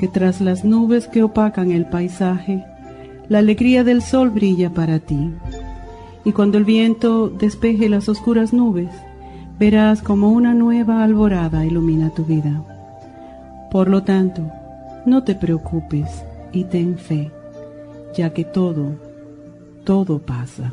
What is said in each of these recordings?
que tras las nubes que opacan el paisaje, la alegría del sol brilla para ti. Y cuando el viento despeje las oscuras nubes, verás como una nueva alborada ilumina tu vida. Por lo tanto, no te preocupes y ten fe, ya que todo, todo pasa.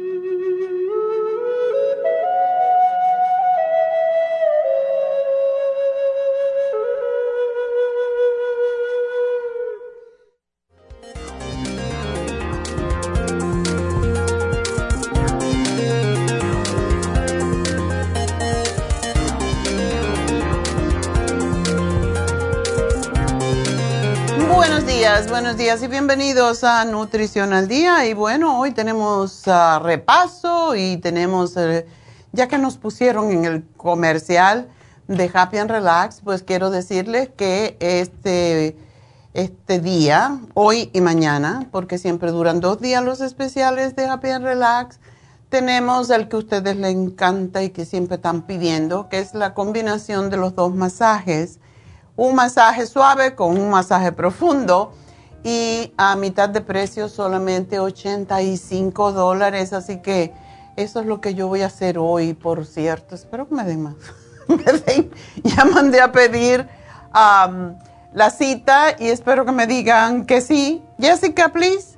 Días y bienvenidos a Nutrición al Día. Y bueno, hoy tenemos uh, repaso y tenemos, uh, ya que nos pusieron en el comercial de Happy and Relax, pues quiero decirles que este, este día, hoy y mañana, porque siempre duran dos días los especiales de Happy and Relax, tenemos el que a ustedes les encanta y que siempre están pidiendo, que es la combinación de los dos masajes un masaje suave con un masaje profundo y a mitad de precio solamente 85 dólares. Así que eso es lo que yo voy a hacer hoy, por cierto. Espero que me den más. ya mandé a pedir la cita y espero que me digan que sí. Jessica, please.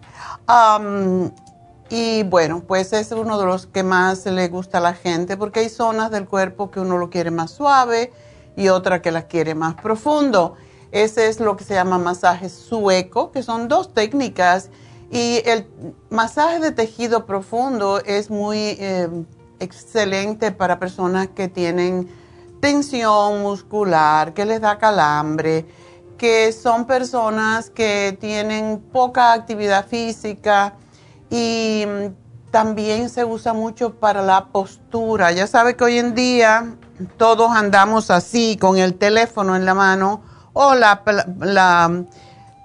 Y bueno, pues es uno de los que más le gusta a la gente porque hay zonas del cuerpo que uno lo quiere más suave y otra que la quiere más profundo. Ese es lo que se llama masaje sueco, que son dos técnicas. Y el masaje de tejido profundo es muy eh, excelente para personas que tienen tensión muscular, que les da calambre, que son personas que tienen poca actividad física y mm, también se usa mucho para la postura. Ya sabe que hoy en día todos andamos así con el teléfono en la mano o la, la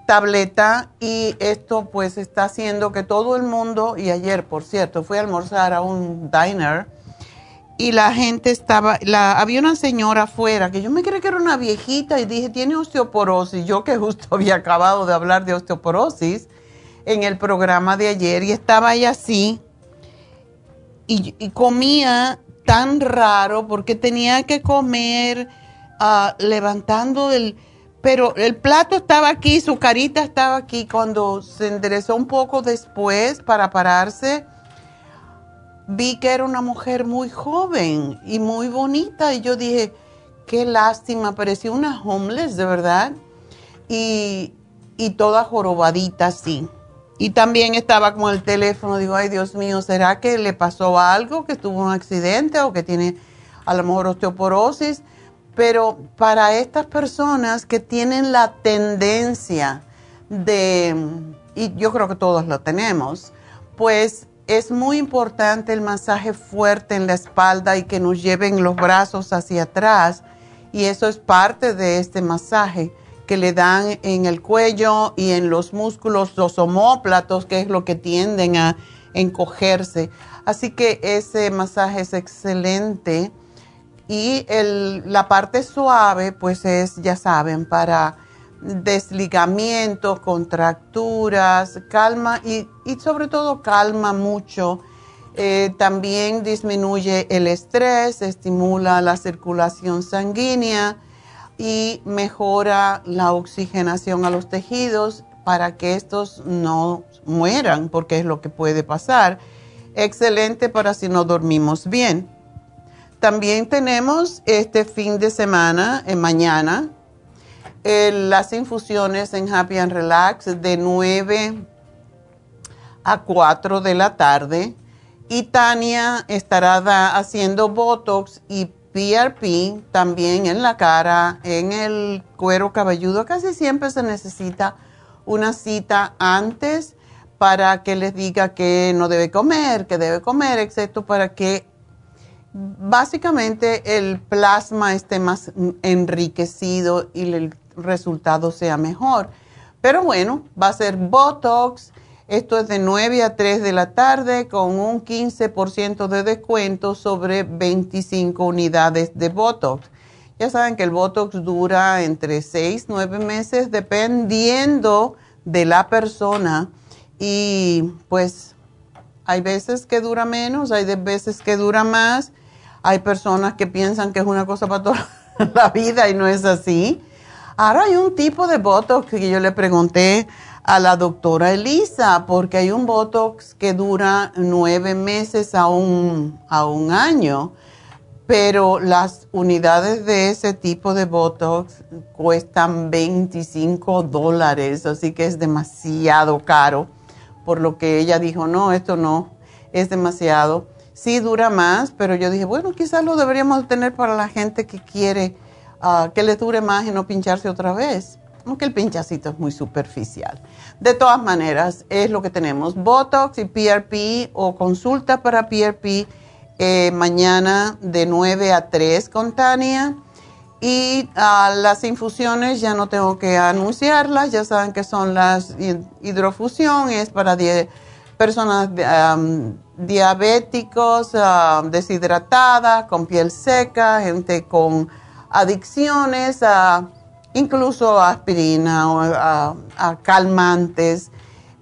tableta y esto pues está haciendo que todo el mundo, y ayer por cierto fui a almorzar a un diner y la gente estaba, la, había una señora afuera que yo me creí que era una viejita y dije, tiene osteoporosis, yo que justo había acabado de hablar de osteoporosis en el programa de ayer y estaba ella así y, comía tan raro porque tenía que comer uh, levantando el pero el plato estaba aquí, su carita estaba aquí. Cuando se enderezó un poco después para pararse, vi que era una mujer muy joven y muy bonita. Y yo dije, qué lástima, parecía una homeless, de verdad. Y, y toda jorobadita así. Y también estaba con el teléfono, digo, ay Dios mío, ¿será que le pasó algo, que tuvo un accidente o que tiene a lo mejor osteoporosis? Pero para estas personas que tienen la tendencia de, y yo creo que todos lo tenemos, pues es muy importante el masaje fuerte en la espalda y que nos lleven los brazos hacia atrás. Y eso es parte de este masaje que le dan en el cuello y en los músculos, los homóplatos, que es lo que tienden a encogerse. Así que ese masaje es excelente y la parte suave, pues es, ya saben, para desligamientos, contracturas, calma y, y sobre todo calma mucho. Eh, también disminuye el estrés, estimula la circulación sanguínea y mejora la oxigenación a los tejidos para que estos no mueran, porque es lo que puede pasar. Excelente para si no dormimos bien. También tenemos este fin de semana, en mañana, las infusiones en Happy and Relax de 9 a 4 de la tarde. Y Tania estará haciendo Botox y PRP también en la cara, en el cuero cabelludo. Casi siempre se necesita una cita antes para que les diga que no debe comer, que debe comer, excepto para que básicamente el plasma esté más enriquecido y el resultado sea mejor. Pero bueno, va a ser Botox. Esto es de 9 a 3 de la tarde con un 15% de descuento sobre 25 unidades de Botox. Ya saben que el Botox dura entre 6 y 9 meses dependiendo de la persona y pues hay veces que dura menos, hay veces que dura más hay personas que piensan que es una cosa para toda la vida y no es así. Ahora hay un tipo de Botox que yo le pregunté a la doctora Elisa, porque hay un Botox que dura nueve meses a un, a un año, pero las unidades de ese tipo de Botox cuestan 25 dólares, así que es demasiado caro, por lo que ella dijo, no, esto no, es demasiado sí dura más, pero yo dije, bueno, quizás lo deberíamos tener para la gente que quiere ah, que les dure más y no pincharse otra vez. Aunque el pinchacito es muy superficial. De todas maneras, es lo que tenemos. Botox y PRP o consulta para PRP eh, mañana de 9 a 3 con Tania. Y ah, las infusiones ya no tengo que anunciarlas, ya saben que son las hidrofusión, es para personas diabéticos, deshidratadas, con piel seca, gente con adicciones, incluso aspirina o a calmantes,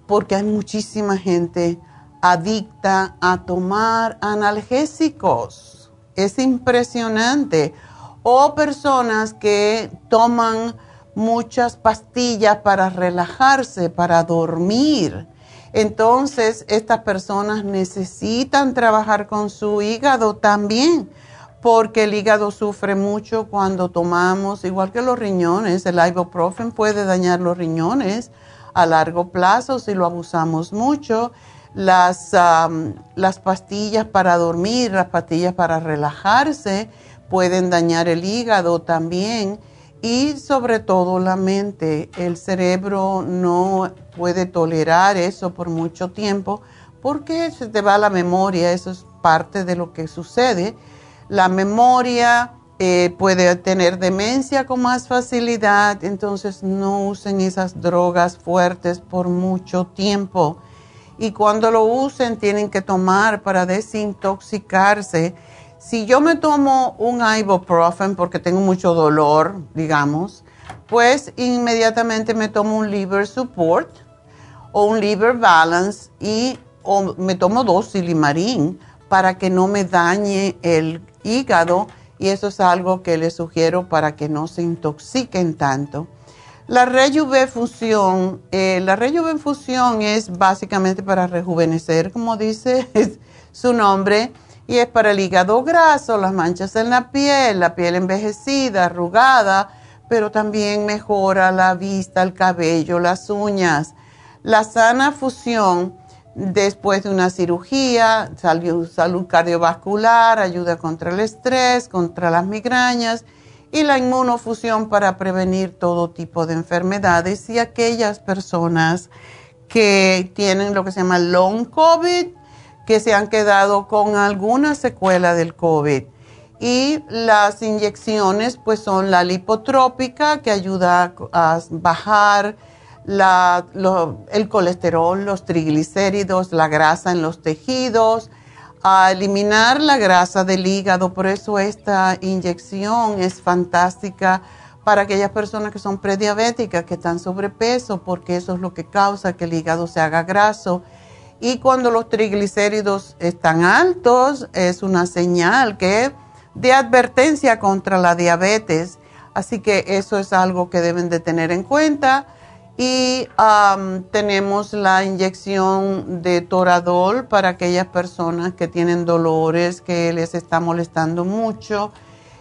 porque hay muchísima gente adicta a tomar analgésicos. Es impresionante. O personas que toman muchas pastillas para relajarse, para dormir entonces, estas personas necesitan trabajar con su hígado también, porque el hígado sufre mucho cuando tomamos, igual que los riñones, el ibuprofen puede dañar los riñones a largo plazo si lo abusamos mucho. Las, las pastillas para dormir, las pastillas para relajarse pueden dañar el hígado también y sobre todo la mente. El cerebro no puede tolerar eso por mucho tiempo porque se te va la memoria, eso es parte de lo que sucede. La memoria eh, puede tener demencia con más facilidad, entonces no usen esas drogas fuertes por mucho tiempo. Y cuando lo usen tienen que tomar para desintoxicarse. Si yo me tomo un ibuprofen porque tengo mucho dolor, digamos, pues inmediatamente me tomo un liver support o un liver balance y me tomo dos silimarín para que no me dañe el hígado y eso es algo que les sugiero para que no se intoxiquen tanto. La rejuvenfusión, eh, la rejuvenfusión es básicamente para rejuvenecer, como dice su nombre, y es para el hígado graso, las manchas en la piel, la piel envejecida, arrugada, pero también mejora la vista, el cabello, las uñas. La sana fusión después de una cirugía, salud, cardiovascular, ayuda contra el estrés, contra las migrañas y la inmunofusión para prevenir todo tipo de enfermedades y aquellas personas que tienen lo que se llama long COVID, que se han quedado con alguna secuela del COVID. Y las inyecciones pues son la lipotrópica que ayuda a bajar el colesterol, los triglicéridos, la grasa en los tejidos, a eliminar la grasa del hígado. Por eso esta inyección es fantástica para aquellas personas que son prediabéticas, que están sobrepeso, porque eso es lo que causa que el hígado se haga graso. Y cuando los triglicéridos están altos, es una señal que de advertencia contra la diabetes. Así que eso es algo que deben de tener en cuenta y tenemos la inyección de Toradol para aquellas personas que tienen dolores que les está molestando mucho.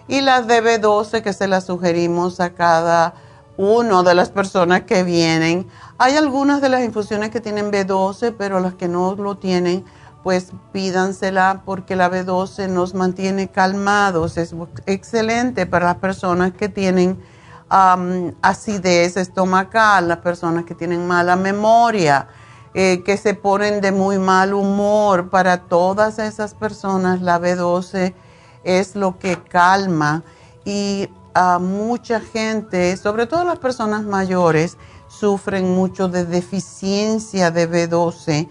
Y las de 12 que se las sugerimos a cada uno de las personas que vienen. Hay algunas de las infusiones que tienen B12, pero las que no lo tienen, pues pídansela porque la B12 nos mantiene calmados. Es excelente para las personas que tienen acidez estomacal, las personas que tienen mala memoria, eh, que se ponen de muy mal humor, para todas esas personas la B12 es lo que calma y a mucha gente, sobre todo las personas mayores, sufren mucho de deficiencia de B12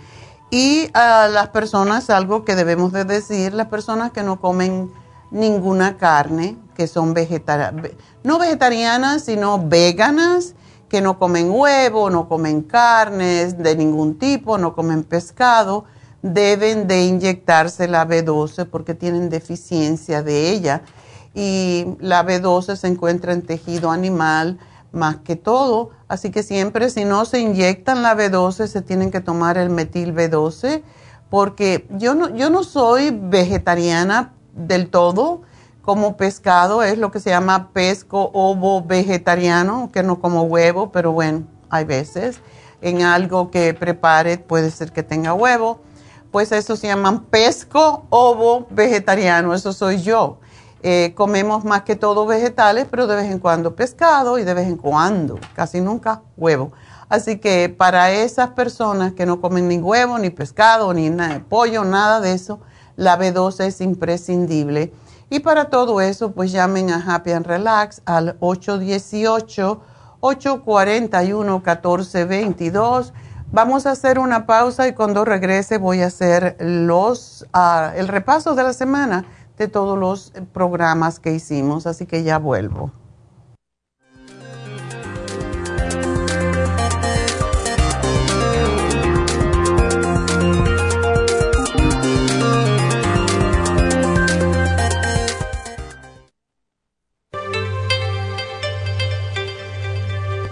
y a las personas, algo que debemos de decir, las personas que no comen ninguna carne, que son vegetarianas, no vegetarianas, sino veganas, que no comen huevo, no comen carnes de ningún tipo, no comen pescado, deben de inyectarse la B12 porque tienen deficiencia de ella. Y la B12 se encuentra en tejido animal más que todo, así que siempre si no se inyectan la B12 se tienen que tomar el metil B12 porque yo no, yo no soy vegetariana del todo, como pescado, es lo que se llama pesco ovo vegetariano, que no como huevo, pero bueno, hay veces. En algo que prepare puede ser que tenga huevo, pues eso se llama pesco ovo vegetariano, eso soy yo. Eh, comemos más que todo vegetales, pero de vez en cuando pescado y de vez en cuando, casi nunca huevo. Así que para esas personas que no comen ni huevo, ni pescado, ni pollo, nada de eso, la B12 es imprescindible. Y para todo eso, pues llamen a Happy and Relax al 818-841-1422. Vamos a hacer una pausa y cuando regrese voy a hacer los, ah, el repaso de la semana de todos los programas que hicimos. Así que ya vuelvo.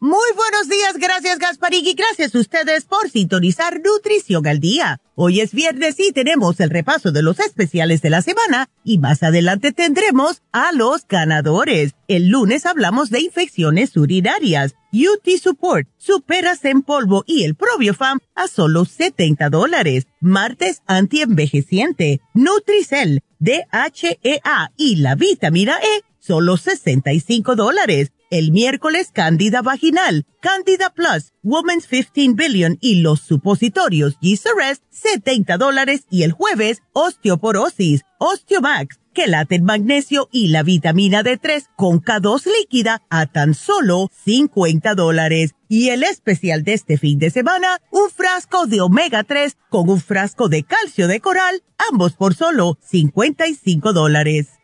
Muy buenos días, gracias Gasparín y gracias a ustedes por sintonizar Nutrición al Día. Hoy es viernes y tenemos el repaso de los especiales de la semana y más adelante tendremos a los ganadores. El lunes hablamos de infecciones urinarias, UT Support, Superas en polvo y el Probiofam a solo 70 dólares. Martes antienvejeciente, Nutricel, DHEA y la vitamina E, solo 65 dólares el miércoles Candida Vaginal, Candida Plus, Women's 15 Billion y los supositorios G-Rest, 70 dólares y el jueves Osteoporosis, Osteomax, Quelate Magnesio y la vitamina D3 con K2 líquida a tan solo 50 dólares. Y el especial de este fin de semana, un frasco de omega 3 con un frasco de calcio de coral, ambos por solo 55 dólares.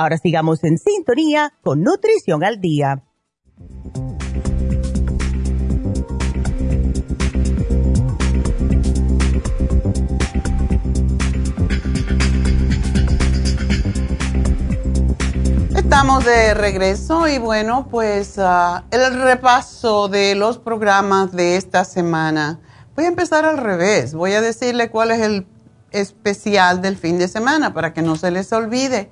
Ahora sigamos en sintonía con Nutrición al Día. Estamos de regreso y bueno, pues ah, el repaso de los programas de esta semana. Voy a empezar al revés. Voy a decirle cuál es el especial del fin de semana para que no se les olvide.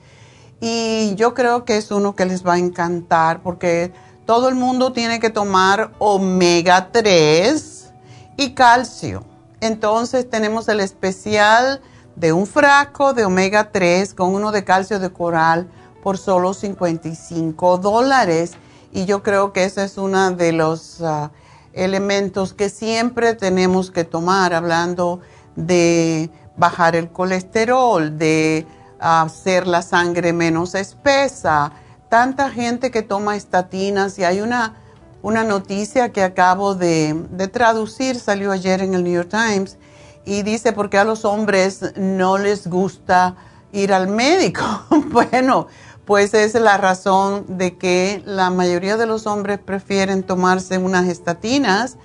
Y yo creo que es uno que les va a encantar porque todo el mundo tiene que tomar omega 3 y calcio. Entonces tenemos el especial de un frasco de omega 3 con uno de calcio de coral por solo 55 dólares. Y yo creo que ese es uno de los ah, elementos que siempre tenemos que tomar hablando de bajar el colesterol, de hacer la sangre menos espesa. Tanta gente que toma estatinas y hay una, una noticia que acabo de, de traducir, salió ayer en el New York Times y dice por qué a los hombres no les gusta ir al médico. bueno, pues es la razón de que la mayoría de los hombres prefieren tomarse unas estatinas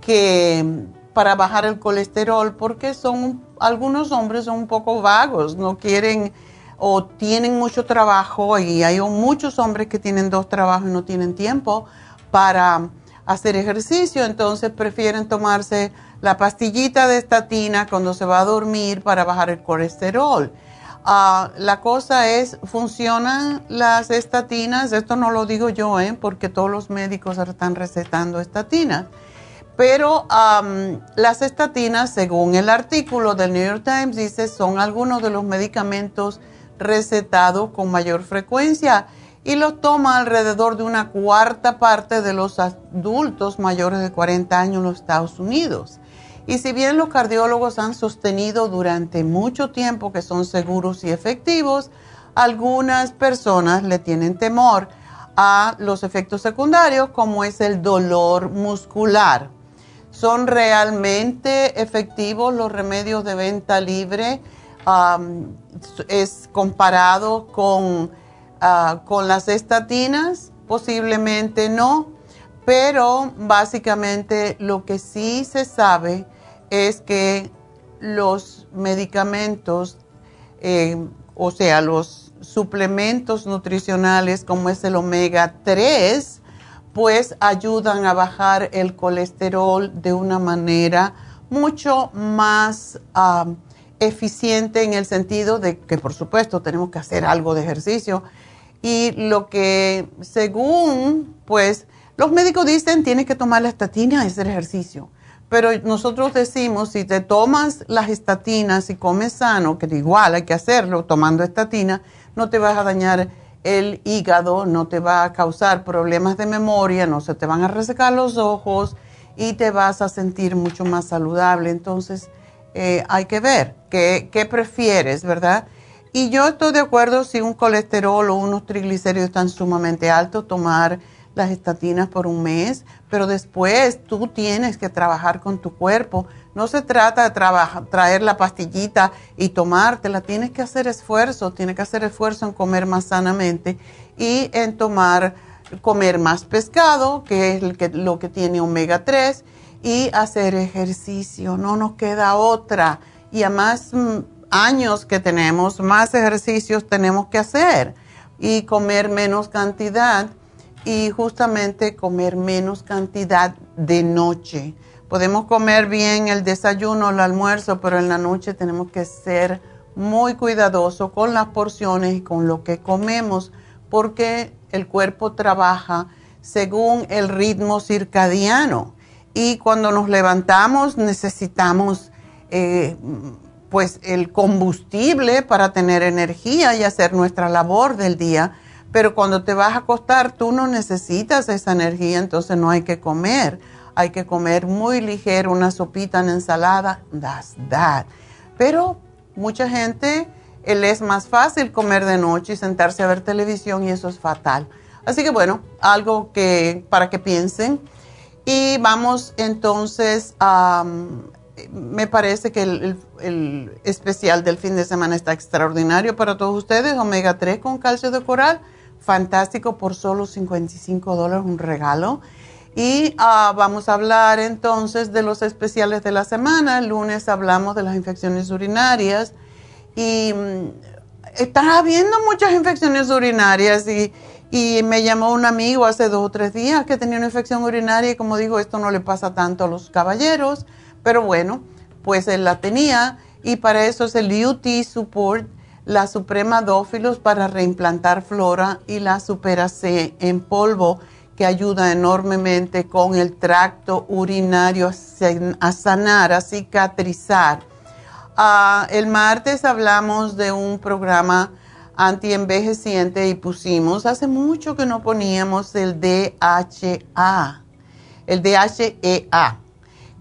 que para bajar el colesterol porque son algunos hombres son un poco vagos, no quieren o tienen mucho trabajo y hay muchos hombres que tienen dos trabajos y no tienen tiempo para hacer ejercicio, entonces prefieren tomarse la pastillita de estatina cuando se va a dormir para bajar el colesterol. Ah, la cosa es, funcionan las estatinas, esto no lo digo yo, ¿eh? porque todos los médicos están recetando estatinas pero las estatinas, según el artículo del New York Times, dice son algunos de los medicamentos recetados con mayor frecuencia y los toma alrededor de una cuarta parte de los adultos mayores de 40 años en los Estados Unidos. Y si bien los cardiólogos han sostenido durante mucho tiempo que son seguros y efectivos, algunas personas le tienen temor a los efectos secundarios como es el dolor muscular son realmente efectivos los remedios de venta libre. es comparado con, ah, con las estatinas, posiblemente no, pero básicamente lo que sí se sabe es que los medicamentos, eh, o sea, los suplementos nutricionales como es el omega 3, pues ayudan a bajar el colesterol de una manera mucho más eficiente en el sentido de que por supuesto tenemos que hacer algo de ejercicio. Y lo que según pues los médicos dicen tienes que tomar la estatina y hacer ejercicio. Pero nosotros decimos, si te tomas las estatinas y comes sano, que igual hay que hacerlo tomando estatina, no te vas a dañar el hígado, no te va a causar problemas de memoria, no se te van a resecar los ojos y te vas a sentir mucho más saludable. Entonces, eh, hay que ver qué, qué prefieres, ¿verdad? Y yo estoy de acuerdo si un colesterol o unos triglicéridos están sumamente altos, tomar las estatinas por un mes, pero después tú tienes que trabajar con tu cuerpo. No se trata de traer la pastillita y tomártela, tienes que hacer esfuerzo, tienes que hacer esfuerzo en comer más sanamente y en tomar, comer más pescado, que es lo que tiene omega 3, y hacer ejercicio, no nos queda otra. Y a más mm, años que tenemos, más ejercicios tenemos que hacer y comer menos cantidad y justamente comer menos cantidad de noche. Podemos comer bien el desayuno el almuerzo, pero en la noche tenemos que ser muy cuidadosos con las porciones y con lo que comemos, porque el cuerpo trabaja según el ritmo circadiano. Y cuando nos levantamos necesitamos eh, pues el combustible para tener energía y hacer nuestra labor del día pero cuando te vas a acostar, tú no necesitas esa energía, entonces no hay que comer. Hay que comer muy ligero, una sopita, una ensalada, that's that. Pero mucha gente, él es más fácil comer de noche y sentarse a ver televisión y eso es fatal. Así que bueno, algo que para que piensen. Y vamos entonces me parece que el, el, especial del fin de semana está extraordinario para todos ustedes. Omega 3 con calcio de coral fantástico por solo 55 dólares, un regalo. Y ah, vamos a hablar entonces de los especiales de la semana. El lunes hablamos de las infecciones urinarias y mm, está habiendo muchas infecciones urinarias y, y, me llamó un amigo hace dos o tres días que tenía una infección urinaria y como digo, esto no le pasa tanto a los caballeros, pero bueno, pues él la tenía y para eso es el UT Support la Suprema Dófilos para reimplantar flora y la Supera C en polvo que ayuda enormemente con el tracto urinario a sanar, a cicatrizar. Ah, el martes hablamos de un programa antienvejeciente y pusimos, hace mucho que no poníamos el DHA, el DHEA,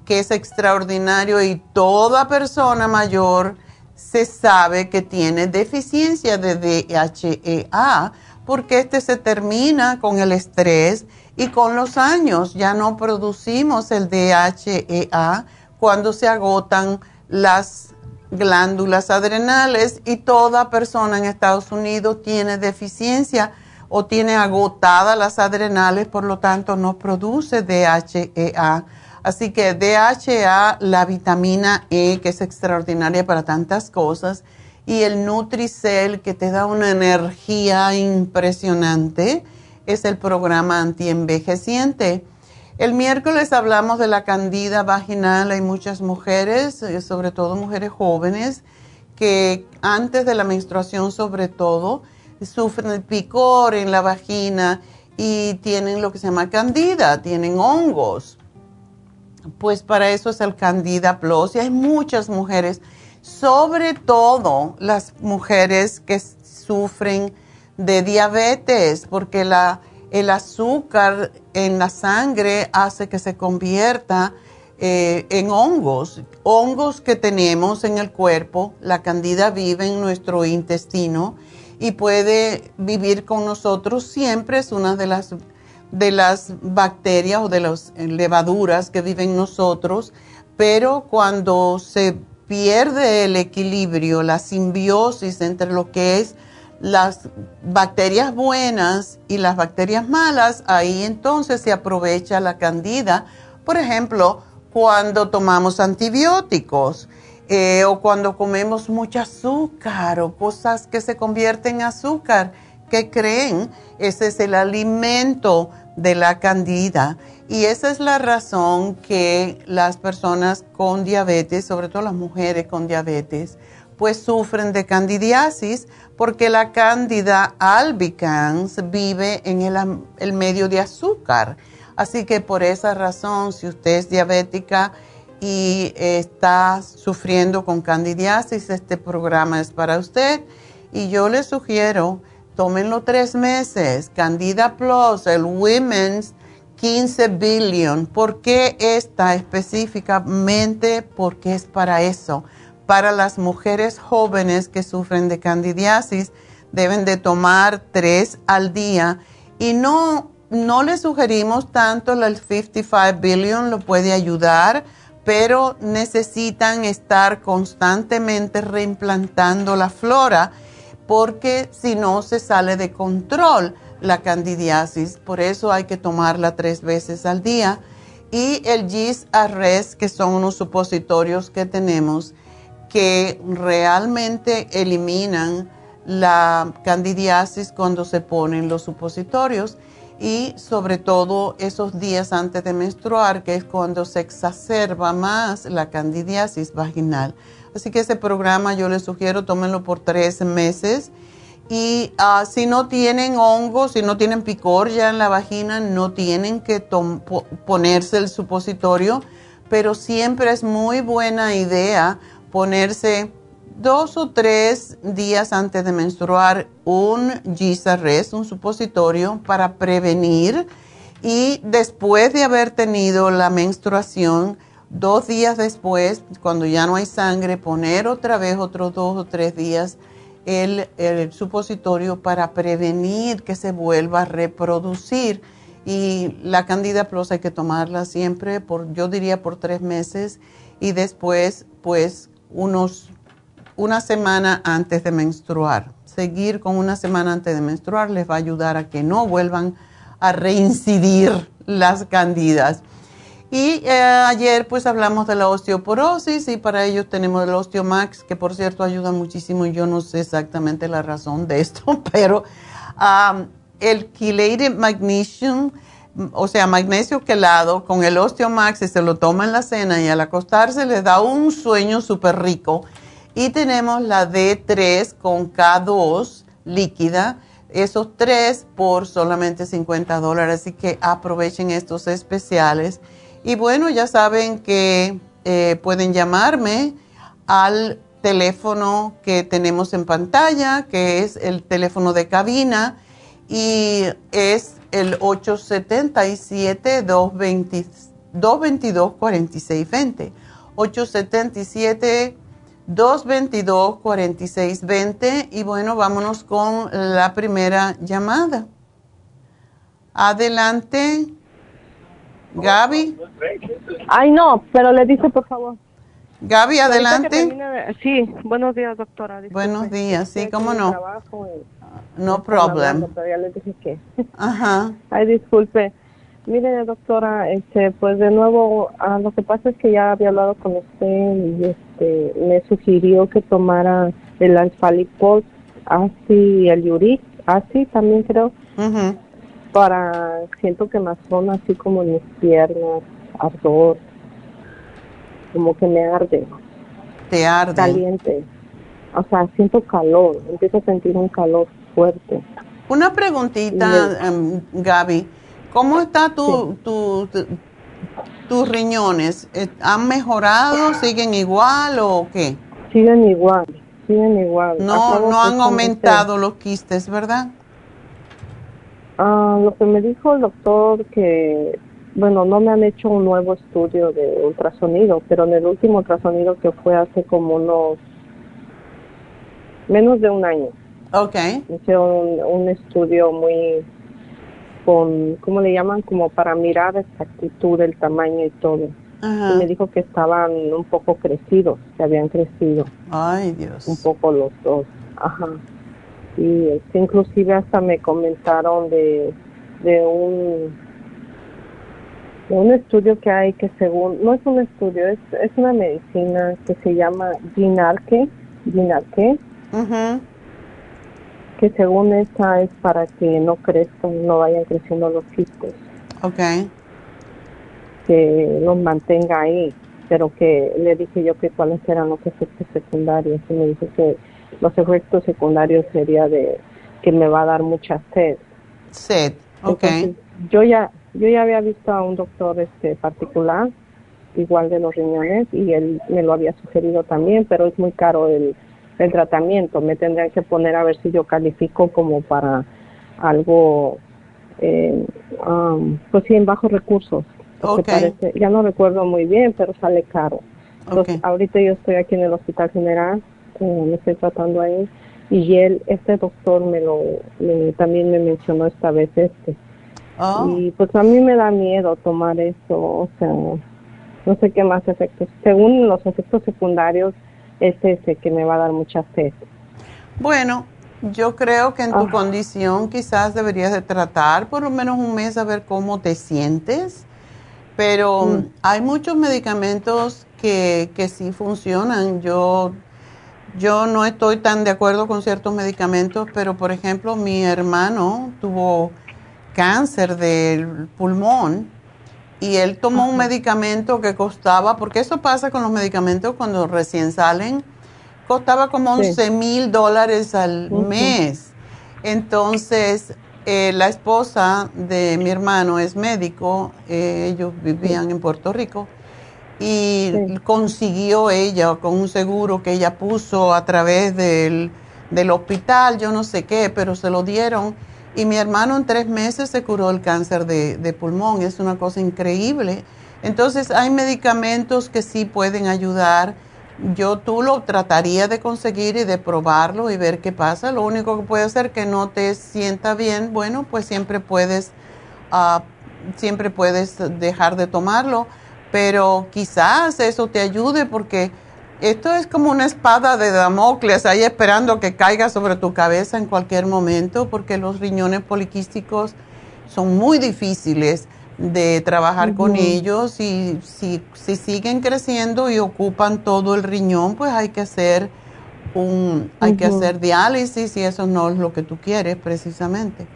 que es extraordinario y toda persona mayor se sabe que tiene deficiencia de DHEA porque este se termina con el estrés y con los años. Ya no producimos el DHEA cuando se agotan las glándulas adrenales y toda persona en Estados Unidos tiene deficiencia o tiene agotadas las adrenales, por lo tanto no produce DHEA. Así que DHA, la vitamina E, que es extraordinaria para tantas cosas, y el Nutricel, que te da una energía impresionante, es el programa antienvejeciente. El miércoles hablamos de la candida vaginal. Hay muchas mujeres, eh, sobre todo mujeres jóvenes, que antes de la menstruación sobre todo sufren el picor en la vagina y tienen lo que se llama candida, tienen hongos pues para eso es el Candida Plus. Y hay muchas mujeres, sobre todo las mujeres que sufren de diabetes, porque la, el azúcar en la sangre hace que se convierta eh, en hongos, hongos que tenemos en el cuerpo. La candida vive en nuestro intestino y puede vivir con nosotros siempre, es una de las de las bacterias o de las levaduras que viven en nosotros, pero cuando se pierde el equilibrio, la simbiosis entre lo que es las bacterias buenas y las bacterias malas, ahí entonces se aprovecha la candida. Por ejemplo, cuando tomamos antibióticos eh, o cuando comemos mucho azúcar o cosas que se convierten en azúcar, que creen? Ese es el alimento de la candida. Y esa es la razón que las personas con diabetes, sobre todo las mujeres con diabetes, pues sufren de candidiasis porque la candida albicans vive en el, el medio de azúcar. Así que por esa razón, si usted es diabética y está sufriendo con candidiasis, este programa es para usted. Y yo le sugiero, tómenlo tres meses, Candida Plus, el Women's 15 Billion. ¿Por qué esta específicamente? Porque es para eso. Para las mujeres jóvenes que sufren de candidiasis, deben de tomar tres al día. Y no, no le sugerimos tanto el 55 Billion, lo puede ayudar pero necesitan estar constantemente reimplantando la flora porque si no se sale de control la candidiasis. Por eso hay que tomarla tres veces al día. Y el Gis Arres, que son unos supositorios que tenemos que realmente eliminan la candidiasis cuando se ponen los supositorios y sobre todo esos días antes de menstruar, que es cuando se exacerba más la candidiasis vaginal. Así que ese programa yo les sugiero, tómenlo por tres meses. Y ah, si no tienen hongos, si no tienen picor ya en la vagina, no tienen que ponerse el supositorio, pero siempre es muy buena idea ponerse dos o tres días antes de menstruar un Gisarres, un supositorio para prevenir. Y después de haber tenido la menstruación, dos días después, cuando ya no hay sangre, poner otra vez otros dos o tres días el, supositorio para prevenir que se vuelva a reproducir. Y la Candida Plus hay que tomarla siempre, por, yo diría por tres meses, y después, pues, unos una semana antes de menstruar. Seguir con una semana antes de menstruar les va a ayudar a que no vuelvan a reincidir las candidas. Y eh, ayer pues hablamos de la osteoporosis y para ello tenemos el Osteomax, que por cierto ayuda muchísimo. Yo no sé exactamente la razón de esto, pero el chelated magnesium, o sea, magnesio quelado con el Osteomax, y se lo toma en la cena y al acostarse le da un sueño súper rico y tenemos la D3 con K2 líquida, esos tres por solamente 50 dólares, así que aprovechen estos especiales. Y bueno, ya saben que eh, pueden llamarme al teléfono que tenemos en pantalla, que es el teléfono de cabina, y es el 877-222-4620. 877 222-4620 y bueno, vámonos con la primera llamada. Adelante, Gaby. Ay, no, pero le dice por favor. Gaby, adelante. Sí, buenos días, doctora. Buenos días, sí, cómo no. No problem. ya le dije que. Ajá. Ay, disculpe. Mire, doctora, este, pues de nuevo, ah, lo que pasa es que ya había hablado con usted y este, me sugirió que tomara el alfalipol, así el yuric, así también creo, para, siento que me son así como en mis piernas, ardor, como que me arde. ¿Te arde? Caliente. O sea, siento calor, empiezo a sentir un calor fuerte. Una preguntita, em, Gaby. ¿Cómo está tu, tus riñones? Eh, ¿Han mejorado? ¿Siguen igual o qué? Siguen igual, siguen igual. No, no han aumentado los quistes, ¿verdad? Ah, lo que me dijo el doctor que, bueno, no me han hecho un nuevo estudio de ultrasonido, pero en el último ultrasonido que fue hace como unos menos de un año. Ok. Hicieron un estudio muy con, ¿cómo le llaman? Como para mirar exactitud el tamaño y todo. Y me dijo que estaban un poco crecidos, que habían crecido. Ay, Dios. Un poco los dos. Ajá. Y este, inclusive hasta me comentaron de, de un de un estudio que hay que según, no es un estudio, es, es una medicina que se llama Ginarque, Ginarque, que según esa es para que no crezcan, no vayan creciendo los quistes. Ok. Que los mantenga ahí, pero que le dije yo que cuáles eran los efectos secundarios y me dice que los efectos secundarios sería de que me va a dar mucha sed. Sed, ok. yo ya yo ya había visto a un doctor este particular igual de los riñones y él me lo había sugerido también, pero es muy caro el, el tratamiento. Me tendrían que poner a ver si yo califico como para algo, eh, um, pues sí, en bajos recursos. Parece, ya no recuerdo muy bien, pero sale caro. Entonces, ahorita yo estoy aquí en el Hospital General, eh, me estoy tratando ahí, y él, este doctor me lo, también me mencionó esta vez este. Oh. Y pues a mí me da miedo tomar eso, o sea, no sé qué más efectos. Según los efectos secundarios, es ese que me va a dar mucha sed. Bueno, yo creo que en tu ah. condición quizás deberías de tratar por lo menos un mes a ver cómo te sientes, pero mm. hay muchos medicamentos que, que sí funcionan. Yo, yo no estoy tan de acuerdo con ciertos medicamentos, pero por ejemplo mi hermano tuvo cáncer del pulmón y él tomó un medicamento que costaba, porque eso pasa con los medicamentos cuando recién salen, costaba como 11 mil dólares al mes. Entonces, eh, la esposa de mi hermano es médico, eh, ellos vivían en Puerto Rico, y consiguió ella con un seguro que ella puso a través del, del hospital, yo no sé qué, pero se lo dieron y mi hermano en tres meses se curó el cáncer de, pulmón. Es una cosa increíble. Entonces hay medicamentos que sí pueden ayudar. Yo tú lo trataría de conseguir y de probarlo y ver qué pasa. Lo único que puede hacer que no te sienta bien, bueno, pues siempre puedes, uh, siempre puedes dejar de tomarlo. Pero quizás eso te ayude porque esto es como una espada de Damocles ahí esperando que caiga sobre tu cabeza en cualquier momento porque los riñones poliquísticos son muy difíciles de trabajar con ellos y si, si siguen creciendo y ocupan todo el riñón, pues hay que hacer un hay que hacer diálisis y eso no es lo que tú quieres precisamente.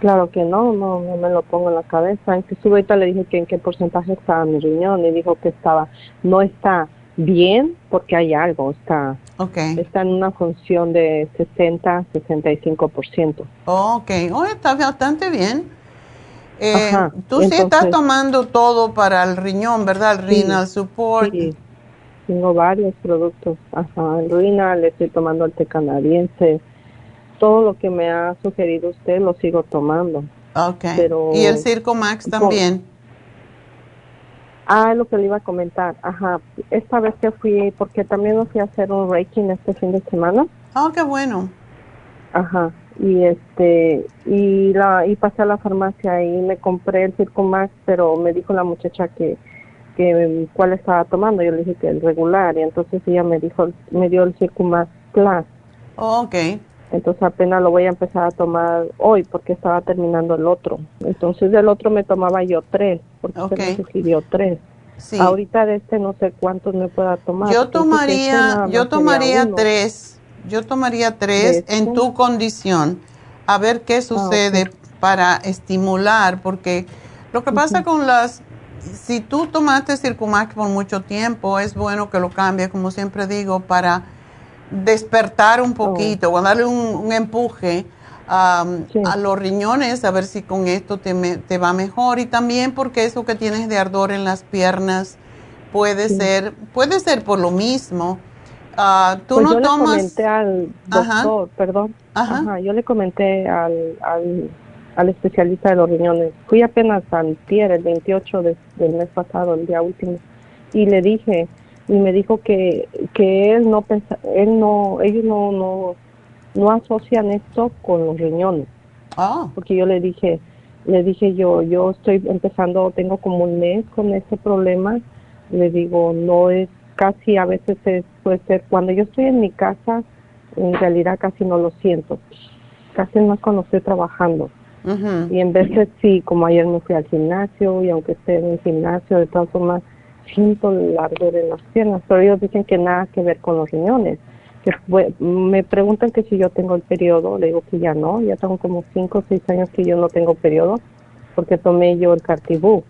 Claro que no, no, no me lo pongo en la cabeza. Inclusive ahorita le dije que en qué porcentaje estaba mi riñón y dijo que estaba, no está bien porque hay algo, está, está en una función de 60-65%. Ok, oh, está bastante bien. Eh, tú sí estás tomando todo para el riñón, ¿verdad? El renal support. Sí, tengo varios productos. Ajá, el renal, estoy tomando el té canadiense. Todo lo que me ha sugerido usted lo sigo tomando. Ok. ¿Y el Circo Max también? Ah, lo que le iba a comentar. Ajá. Esta vez que fui, porque también me fui a hacer un Reiki este fin de semana. Oh, qué bueno. Ajá. Y este, y la, y pasé a la farmacia y me compré el Circo Max, pero me dijo la muchacha que, que cuál estaba tomando. Yo le dije que el regular, y entonces ella me dijo, me dio el Circo Max Plus. Oh, ok. Entonces apenas lo voy a empezar a tomar hoy porque estaba terminando el otro. Entonces del otro me tomaba yo tres, porque se me sugirió tres. Sí. Ahorita de este no sé cuántos me pueda tomar. Yo tomaría, yo tomaría tres, yo tomaría tres en tu condición, a ver qué ah, sucede para estimular, porque lo que pasa con las, si tú tomaste Circumax por mucho tiempo, es bueno que lo cambies, como siempre digo, para despertar un poquito o darle un, empuje a los riñones, a ver si con esto te, te, va mejor y también porque eso que tienes de ardor en las piernas puede ser, puede ser por lo mismo. Uh, tú pues no yo tomas. Le comenté al doctor, perdón. Ajá. yo le comenté al, al, al, especialista de los riñones. Fui apenas antier, el 28 del mes pasado, el día último, y le dije, y me dijo que, que él no pensa, él no, ellos no, no, no asocian esto con los riñones. Ah. Porque yo le dije, le dije yo, yo estoy empezando, tengo como un mes con este problema. Le digo, no es casi, a veces es, puede ser, cuando yo estoy en mi casa, en realidad casi no lo siento. Casi más cuando estoy trabajando. Y en de sí, como ayer me fui al gimnasio y aunque esté en el gimnasio, de todas formas, siento el ardor en las piernas, pero ellos dicen que nada que ver con los riñones. Que me preguntan que si yo tengo el periodo, le digo que ya no, ya tengo como 5 o 6 años que yo no tengo periodo, porque tomé yo el cartibú,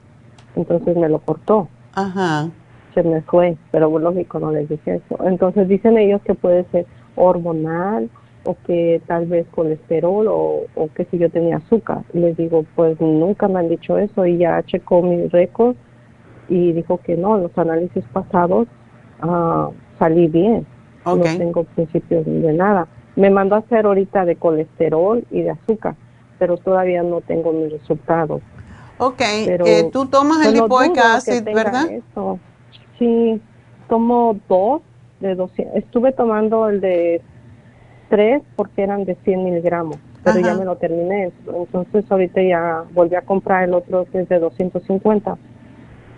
entonces me lo cortó. Ajá. Se me fue, pero lógico no les dije eso. Entonces dicen ellos que puede ser hormonal o que tal vez colesterol o, o que si yo tenía azúcar. Les digo, pues nunca me han dicho eso y ya checó mi récord y dijo que no, los análisis pasados ah, salí bien. No tengo principios de nada. Me mandó a hacer ahorita de colesterol y de azúcar, pero todavía no tengo mis resultados. Ok, eh, tú tomas el lipoic acid, ¿verdad? Sí, tomo dos de 200. Estuve tomando el de tres porque eran de 100 miligramos, pero ya me lo terminé. Entonces ahorita ya volví a comprar el otro que es de 250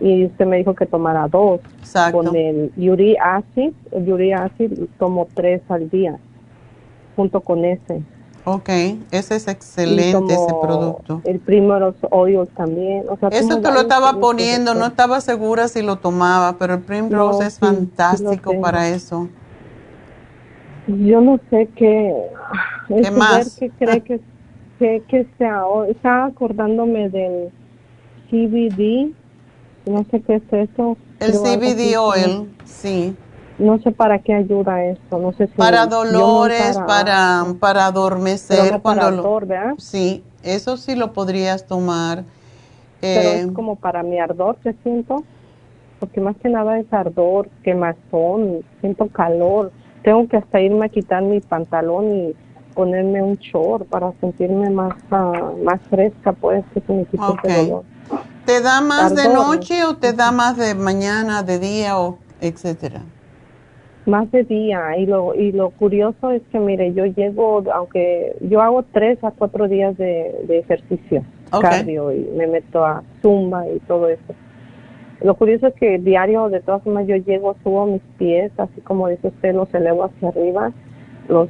y usted me dijo que tomara dos. Exacto. Con el uric acid, el uric acid tomo tres al día, junto con ese. Ok, ese es excelente ese producto. El Primrose Oil también. O sea, Eso te lo estaba poniendo, no estaba segura si lo tomaba, pero el Primrose es fantástico para eso. Yo no sé qué, ¿Qué más? ¿Qué cree que, que, que sea? Estaba acordándome del CBD, no sé qué es eso. El CBD Oil, sí no sé para qué ayuda esto, no sé si para dolores, para, para, adormecer cuando para ¿verdad? Sí, eso sí lo podrías tomar. Pero es eh, como para mi ardor que siento, porque más que nada es ardor, quemazón, siento calor. Tengo que hasta irme a quitar mi pantalón y ponerme un short para sentirme más ah, más fresca, pues, que se me dolor. ¿Te da más de noche o te da más de mañana, de día o etcétera? Más de día. Y lo y lo curioso es que mire yo llego aunque yo hago tres a cuatro días de, ejercicio cardio y me meto a zumba y todo eso. Lo curioso es que diario de todas formas yo llego subo mis pies así como dice usted los elevo hacia arriba los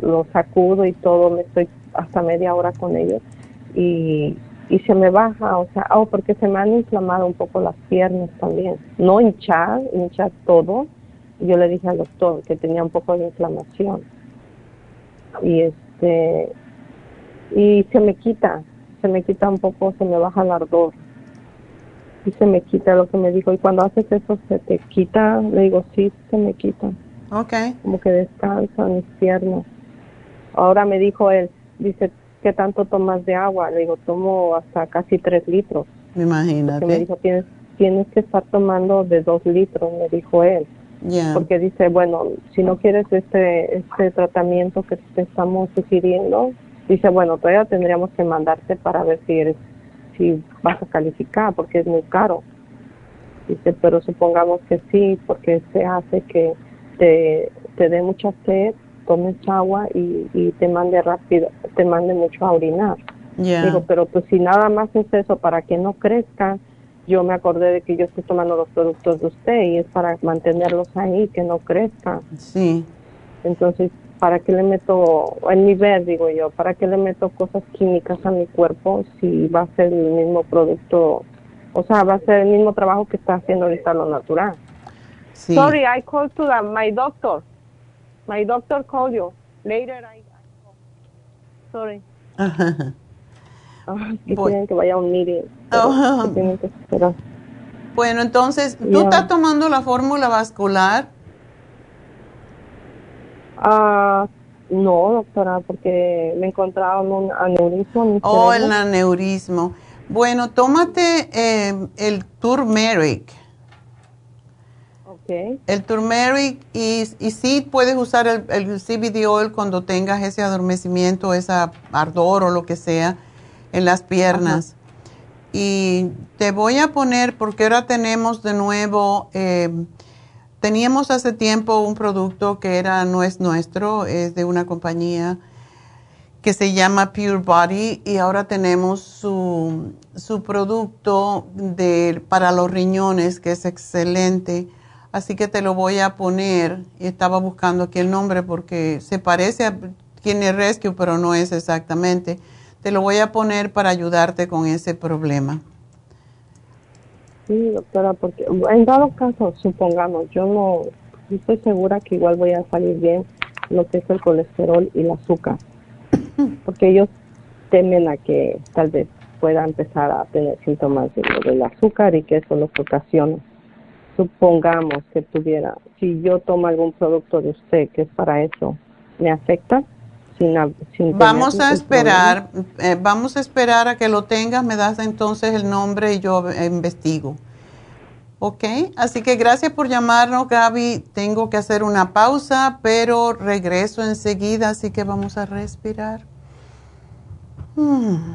los sacudo y todo me estoy hasta media hora con ellos. Y y se me baja, o sea, oh, porque se me han inflamado un poco las piernas también. No hinchar, hinchar todo, yo le dije al doctor que tenía un poco de inflamación. Y este y se me quita se me quita un poco se me baja el ardor. Y se me quita lo que me dijo. Y cuando haces eso se te quita le digo sí se me quita. Okay como que descansa mis piernas. Ahora me dijo él dice qué tanto tomas de agua le digo tomo hasta casi tres litros. Imagínate me dijo tienes tienes que estar tomando de dos litros me dijo él. Porque dice, bueno, si no quieres este, este tratamiento que te estamos sugiriendo, dice, bueno, todavía tendríamos que mandarte para ver si eres, si vas a calificar, porque es muy caro. Dice, pero supongamos que sí, porque se hace que te, te dé mucha sed, tomes agua y, y te mande rápido, te mande mucho a orinar. Digo, pero pues si nada más es eso para que no crezca, yo me acordé de que yo estoy tomando los productos de usted y es para mantenerlos ahí, que no crezcan. Sí. Entonces, ¿para qué le meto, en mi ver, digo yo, ¿para qué le meto cosas químicas a mi cuerpo si va a ser el mismo producto, o sea, va a ser el mismo trabajo que está haciendo ahorita lo natural? Sí. Sorry, I called to the, my doctor. My doctor called you. Later I, Sorry. que tienen que vaya a un meeting. Bueno, entonces, ¿tú estás tomando la fórmula vascular? Ah, no, doctora, porque me encontraron un aneurismo. oh, el aneurismo. Bueno, tómate eh, el turmeric. Okay. El turmeric y, y sí puedes usar el, el CBD oil cuando tengas ese adormecimiento, ese ardor o lo que sea en las piernas. Y te voy a poner, porque ahora tenemos de nuevo, eh, teníamos hace tiempo un producto que era, no es nuestro, es de una compañía que se llama Pure Body y ahora tenemos su, su producto de, para los riñones que es excelente. Así que te lo voy a poner. Estaba buscando aquí el nombre porque se parece a Kidney Rescue, pero no es exactamente te lo voy a poner para ayudarte con ese problema. Sí, doctora, porque en dado caso, supongamos, yo no estoy segura que igual voy a salir bien lo que es el colesterol y el azúcar, porque ellos temen a que tal vez pueda empezar a tener síntomas de del azúcar y que eso lo ocasiona. Supongamos que tuviera, si yo tomo algún producto de usted que es para eso, ¿me afecta? vamos a esperar, eh, vamos a esperar a que lo tengas, me das entonces el nombre y yo investigo. Ok, así que gracias por llamarnos, Gaby. Tengo que hacer una pausa, pero regreso enseguida, así que vamos a respirar. Hmm.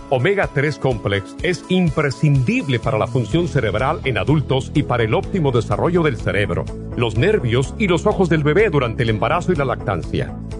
Omega 3 Complex es imprescindible para la función cerebral en adultos y para el óptimo desarrollo del cerebro, los nervios y los ojos del bebé durante el embarazo y la lactancia.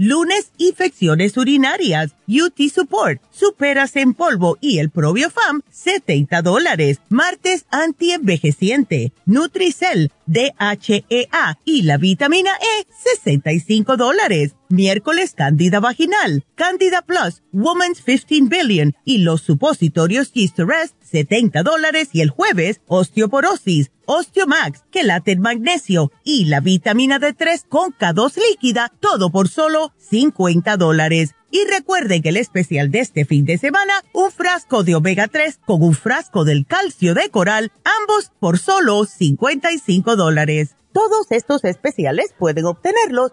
Lunes, infecciones urinarias, UT Support, Superas en polvo y el Probiofam, 70 dólares. Martes, antienvejeciente, Nutricel, DHEA y la vitamina E, 65 dólares. Miércoles, Candida Vaginal, Candida Plus, Woman's 15 Billion y los supositorios Rest, 70 dólares. Y el jueves, Osteoporosis, Osteomax, Quelate Magnesio y la vitamina D3 con K2 líquida, todo por solo 50 dólares. Y recuerden que el especial de este fin de semana, un frasco de omega 3 con un frasco del calcio de coral, ambos por solo 55 dólares. Todos estos especiales pueden obtenerlos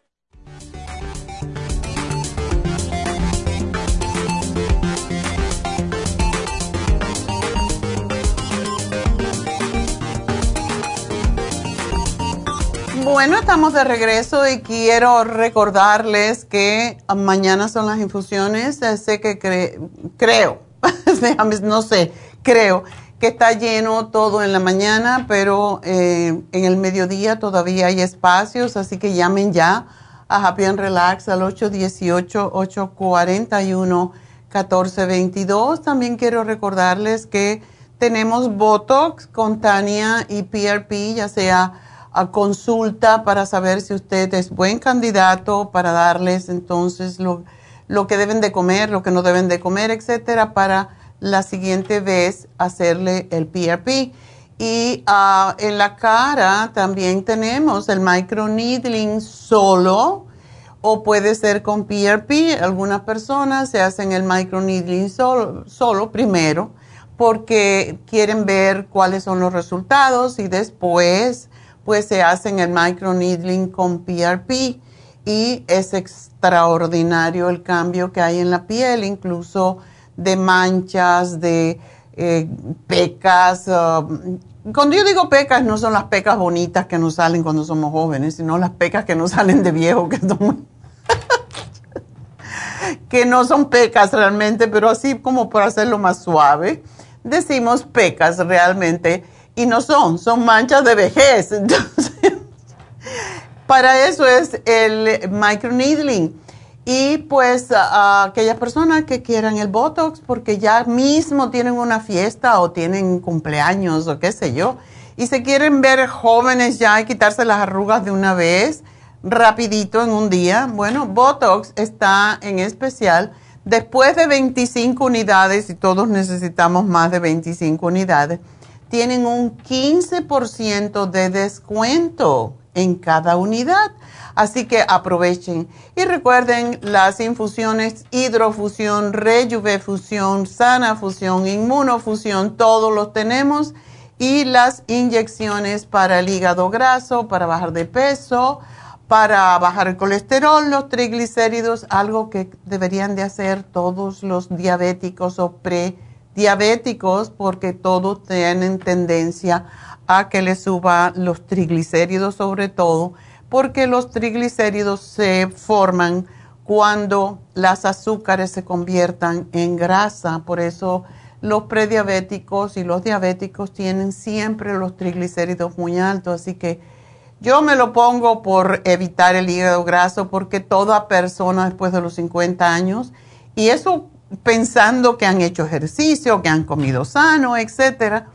Bueno, estamos de regreso y quiero recordarles que mañana son las infusiones. Sé que creo, no sé, creo que está lleno todo en la mañana, pero eh, en el mediodía todavía hay espacios, así que llamen ya a Happy and Relax al 818-841-1422. También quiero recordarles que tenemos Botox con Tania y PRP, ya sea consulta para saber si usted es buen candidato para darles entonces lo, lo que deben de comer, lo que no deben de comer, etcétera, para la siguiente vez hacerle el PRP. Y ah, en la cara también tenemos el microneedling solo o puede ser con PRP. Algunas personas se hacen el microneedling solo, solo primero porque quieren ver cuáles son los resultados y después pues se hacen el microneedling con PRP y es extraordinario el cambio que hay en la piel, incluso de manchas, de eh, pecas. Um, cuando yo digo pecas, no son las pecas bonitas que nos salen cuando somos jóvenes, sino las pecas que nos salen de viejo, que, que no son pecas realmente, pero así como por hacerlo más suave, decimos pecas realmente y no son, son manchas de vejez. Entonces, para eso es el microneedling. Y pues aquellas personas que quieran el Botox porque ya mismo tienen una fiesta o tienen cumpleaños o qué sé yo, y se quieren ver jóvenes ya y quitarse las arrugas de una vez, rapidito en un día, bueno, Botox está en especial después de 25 unidades y todos necesitamos más de 25 unidades, tienen un 15% de descuento en cada unidad. Así que aprovechen. Y recuerden las infusiones hidrofusión, rejuvefusión, sanafusión, inmunofusión, todos los tenemos. Y las inyecciones para el hígado graso, para bajar de peso, para bajar el colesterol, los triglicéridos, algo que deberían de hacer todos los diabéticos o prediabéticos porque todos tienen tendencia a que les suba los triglicéridos sobre todo porque los triglicéridos se forman cuando las azúcares se conviertan en grasa. Por eso los prediabéticos y los diabéticos tienen siempre los triglicéridos muy altos. Así que yo me lo pongo por evitar el hígado graso porque toda persona después de los 50 años, y eso pensando que han hecho ejercicio, que han comido sano, etcétera,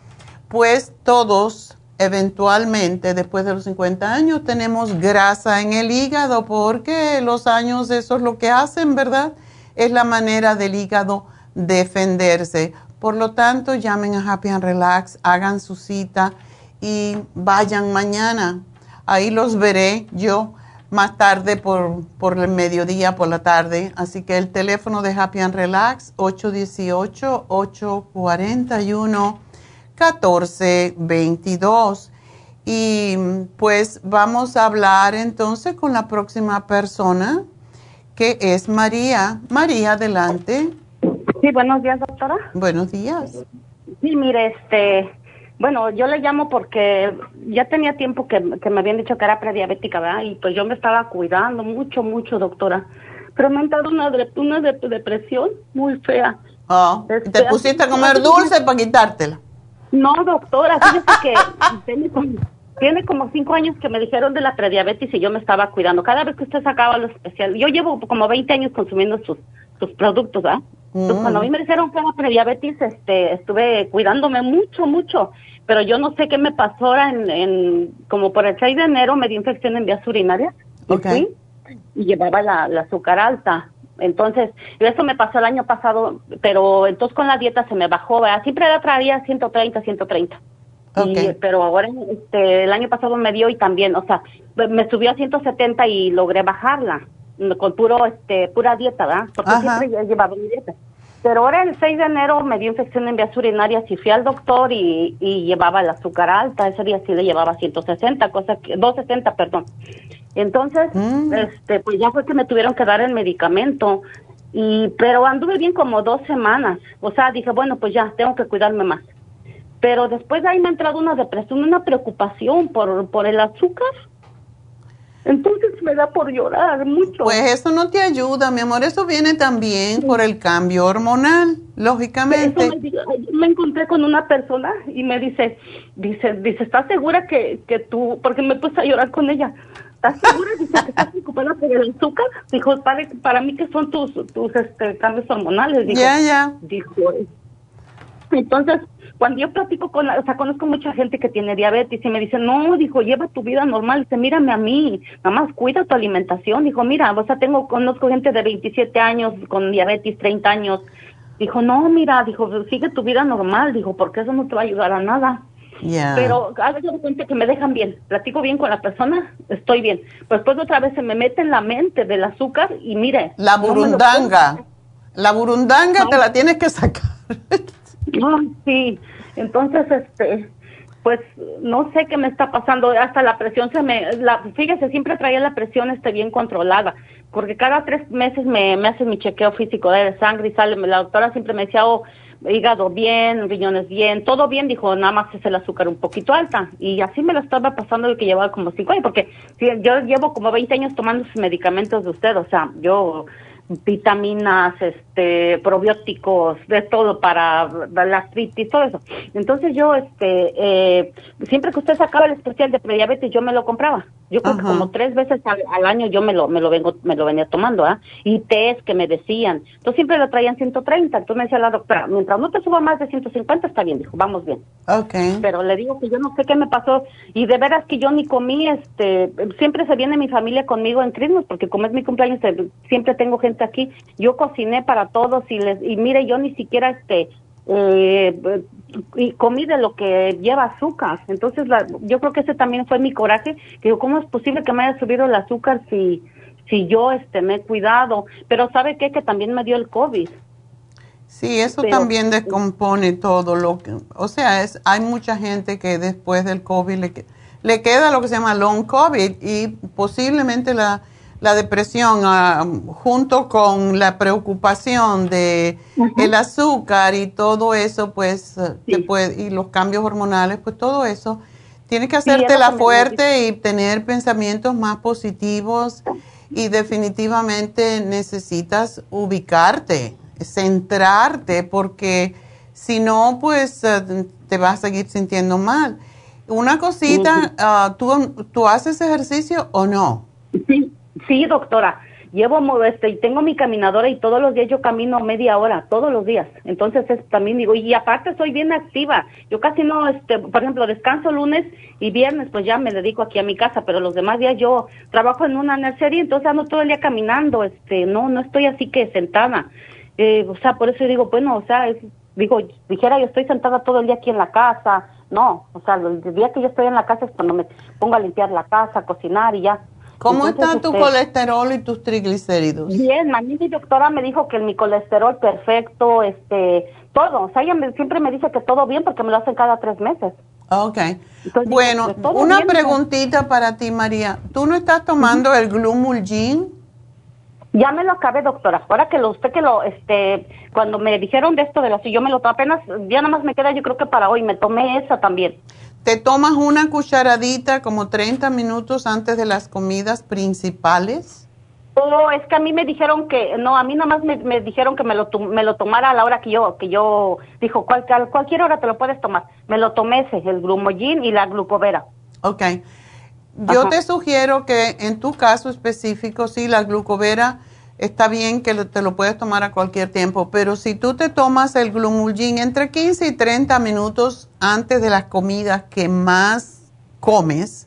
pues todos eventualmente después de los 50 años tenemos grasa en el hígado porque los años eso es lo que hacen, ¿verdad? Es la manera del hígado defenderse. Por lo tanto, llamen a Happy and Relax, hagan su cita y vayan mañana. Ahí los veré yo más tarde por, por el mediodía, por la tarde. Así que el teléfono de Happy and Relax, 818 841 1422. Y pues vamos a hablar entonces con la próxima persona, que es María. María, adelante. Sí, buenos días, doctora. Buenos días. Sí, mire, este, bueno, yo le llamo porque ya tenía tiempo que, me habían dicho que era prediabética, ¿verdad? Y pues yo me estaba cuidando mucho, mucho, doctora. Pero me han dado una, una depresión muy fea. Oh, ¿Te este, pusiste a comer dulce para quitártela? No, doctora, fíjese que tiene como, cinco años que me dijeron de la prediabetes y yo me estaba cuidando. Cada vez que usted sacaba lo especial, yo llevo como 20 años consumiendo sus, sus productos, ¿ah? Cuando a mí me dijeron que era prediabetes, este, estuve cuidándome mucho, mucho. Pero yo no sé qué me pasó ahora en, como por el 6 de enero me dio infección en vías urinarias. Okay. Y llevaba la, la azúcar alta. Entonces, eso me pasó el año pasado, pero entonces con la dieta se me bajó, ¿verdad? Siempre la traía 130, 130. Y, pero ahora este, el año pasado me dio y también, o sea, me subió a 170 y logré bajarla con puro este pura dieta, ¿verdad? Porque siempre ya llevaba mi dieta. Pero ahora el 6 de enero me dio infección en vías urinarias y fui al doctor y, y llevaba el azúcar alta. Ese día sí le llevaba 160, cosa que, 260, perdón. Entonces, mm. este, pues ya fue que me tuvieron que dar el medicamento. Y, pero anduve bien como dos semanas. O sea, dije, bueno, pues ya, tengo que cuidarme más. Pero después de ahí me ha entrado una depresión, una preocupación por, por el azúcar. Entonces me da por llorar mucho. Pues eso no te ayuda, mi amor. Eso viene también por el cambio hormonal, lógicamente. me, encontré con una persona y me dice, dice, dice, ¿estás segura que, que tú, porque me puse a llorar con ella, ¿Estás segura? Dice que estás preocupada por el azúcar. Dijo, para, para mí que son tus, tus este, cambios hormonales. Ya, ya. Dijo, entonces, cuando yo platico con, o sea, conozco mucha gente que tiene diabetes y me dice, no, dijo, lleva tu vida normal. Dice, mírame a mí, nada más cuida tu alimentación. Dijo, mira, o sea, tengo, conozco gente de 27 años con diabetes, 30 años. Dijo, no, mira, dijo, sigue tu vida normal. Dijo, porque eso no te va a ayudar a nada. Pero a veces me cuenta que me dejan bien, platico bien con la persona, estoy bien. Pues después otra vez se me mete en la mente del azúcar y mire. La burundanga. la burundanga te la tienes que sacar. no, sí. Entonces, este, pues no sé qué me está pasando. Hasta la presión se me. La, fíjese, siempre traía la presión este bien controlada. Porque cada tres meses me, me hace mi chequeo físico de sangre y sale. La doctora siempre me decía, oh, hígado bien, riñones bien, todo bien, dijo, nada más es el azúcar un poquito alta. Y así me lo estaba pasando el que llevaba como cinco años, porque yo llevo como 20 años tomando sus medicamentos de usted, o sea, yo vitaminas, este, probióticos, de todo para la artritis, todo eso. Entonces yo, este, eh, siempre que usted sacaba el especial de prediabetes, yo me lo compraba. Yo creo que como tres veces al, año yo me lo, me lo vengo, me lo venía tomando, ¿ah? Y test que me decían. Entonces siempre lo traían 130. Entonces me decía la doctora, mientras no te suba más de 150 está bien, dijo, vamos bien. Okay. Pero le digo que yo no sé qué me pasó y de veras que yo ni comí, este, siempre se viene mi familia conmigo en Christmas porque como es mi cumpleaños eh, siempre tengo gente aquí. Yo cociné para todos y les, y mire, yo ni siquiera este, eh, y comí de lo que lleva azúcar. Entonces, la, yo creo que ese también fue mi coraje, que digo, ¿cómo es posible que me haya subido el azúcar si, si yo este, me he cuidado? Pero ¿sabe qué? Que también me dio el COVID. Sí, eso también descompone todo lo que, o sea, es, hay mucha gente que después del COVID le, le queda lo que se llama long COVID y posiblemente la la depresión ah, junto con la preocupación de el azúcar y todo eso, pues, y los cambios hormonales, pues todo eso, tiene que hacerte la fuerte y tener pensamientos más positivos y definitivamente necesitas ubicarte, centrarte, porque si no, pues eh, te vas a seguir sintiendo mal. Una cosita, ah, ¿tú, ¿tú haces ejercicio o no? Sí, Sí, doctora. Llevo este y tengo mi caminadora y todos los días yo camino media hora, todos los días. Entonces es, también digo, y aparte soy bien activa. Yo casi no, este, por ejemplo, descanso lunes y viernes, pues ya me dedico aquí a mi casa, pero los demás días yo trabajo en una nursería, entonces ando todo el día caminando, este, no, no estoy así que sentada. Eh, o sea, por eso digo, bueno, o sea, digo, dijera yo estoy sentada todo el día aquí en la casa, no, o sea, el día que yo estoy en la casa es cuando me pongo a limpiar la casa, cocinar y ya. ¿Cómo está tu este, colesterol y tus triglicéridos? Bien, a mí mi doctora me dijo que mi colesterol perfecto, este, todo. O sea, ella siempre me dice que todo bien porque me lo hacen cada tres meses. Ok. bueno, una preguntita para ti, María. ¿Tú no estás tomando el Glumulgin? Ya me lo acabé, doctora. Ahora que lo, usted que lo, este, cuando me dijeron de esto de la, si yo me lo apenas, ya nada más me queda, yo creo que para hoy, me tomé esa también te tomas una cucharadita como 30 minutos antes de las comidas principales. Oh, es que a mí me dijeron que, no, a mí nada más me, dijeron que me lo, me lo tomara a la hora que yo, que yo, dijo, cual, cualquier hora te lo puedes tomar. Me lo tomé ese, el glumogin y la glucovera. Ok. Yo te sugiero que en tu caso específico, sí, la glucovera está bien que te lo puedes tomar a cualquier tiempo, pero si tú te tomas el glumulgin entre 15 y 30 minutos antes de las comidas que más comes,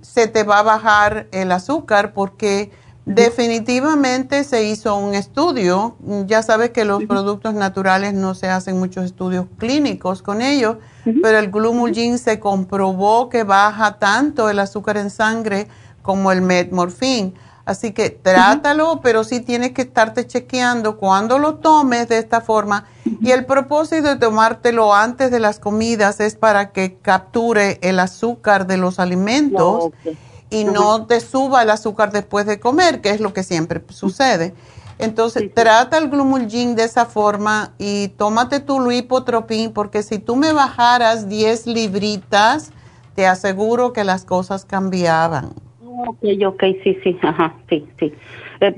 se te va a bajar el azúcar porque definitivamente se hizo un estudio. Ya sabes que los productos naturales no se hacen muchos estudios clínicos con ellos, pero el glumulgin se comprobó que baja tanto el azúcar en sangre como el metmorfín. Así que trátalo, pero sí tienes que estarte chequeando cuando lo tomes de esta forma. Y el propósito de tomártelo antes de las comidas es para que capture el azúcar de los alimentos y no te suba el azúcar después de comer, que es lo que siempre sucede. Entonces, trata el glumulgin de esa forma y tómate tu lipotropin, porque si tú me bajaras 10 libritas, te aseguro que las cosas cambiaban. Ok, ok, sí, sí, ajá, sí, sí.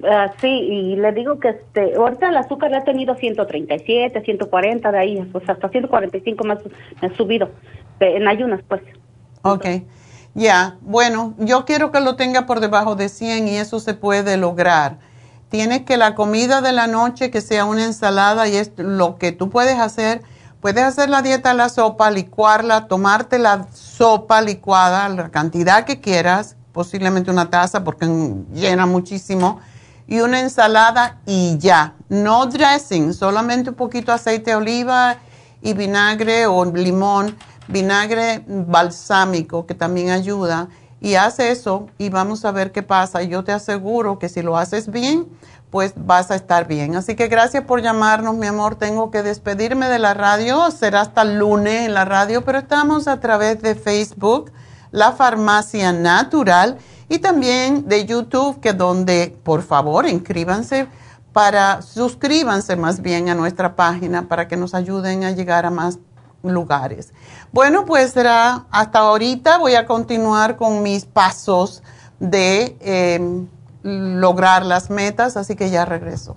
Ah, sí, y le digo que este, ahorita el azúcar ha tenido 137, 140 de ahí, pues hasta 145 más ha subido, en ayunas, pues. Ok, ya, bueno, yo quiero que lo tenga por debajo de 100 y eso se puede lograr. Tienes que la comida de la noche que sea una ensalada y es lo que tú puedes hacer. Puedes hacer la dieta la sopa, licuarla, tomarte la sopa licuada, la cantidad que quieras posiblemente una taza porque llena muchísimo, y una ensalada y ya. No dressing, solamente un poquito aceite de oliva y vinagre o limón, vinagre balsámico que también ayuda. Y haz eso y vamos a ver qué pasa. Yo te aseguro que si lo haces bien, pues vas a estar bien. Así que gracias por llamarnos, mi amor. Tengo que despedirme de la radio. Será hasta el lunes en la radio, pero estamos a través de Facebook la farmacia natural y también de YouTube, que donde por favor inscríbanse para, suscríbanse más bien a nuestra página para que nos ayuden a llegar a más lugares. Bueno, pues será hasta ahorita. Voy a continuar con mis pasos de em, lograr las metas, así que ya regreso.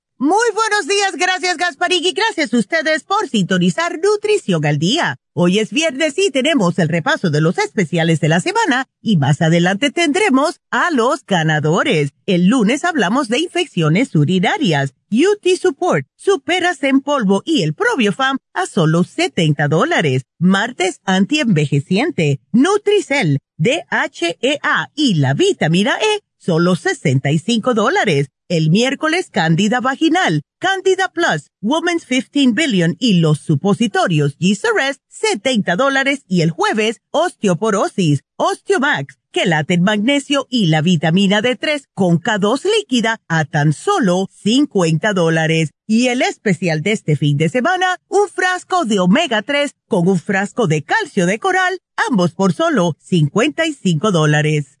Muy buenos días, gracias Gasparín y gracias a ustedes por sintonizar Nutrición al Día. Hoy es viernes y tenemos el repaso de los especiales de la semana y más adelante tendremos a los ganadores. El lunes hablamos de infecciones urinarias, UT Support, Superas en polvo y el Probiofam a solo 70 dólares. Martes antienvejeciente, Nutricel, DHEA y la vitamina E, solo 65 dólares el miércoles Candida Vaginal, Candida Plus, Women's 15 Billion y los supositorios G-Rest, 70 dólares y el jueves Osteoporosis, Osteomax, Quelate Magnesio y la vitamina D3 con K2 líquida a tan solo 50 dólares. Y el especial de este fin de semana, un frasco de omega 3 con un frasco de calcio de coral, ambos por solo 55 dólares.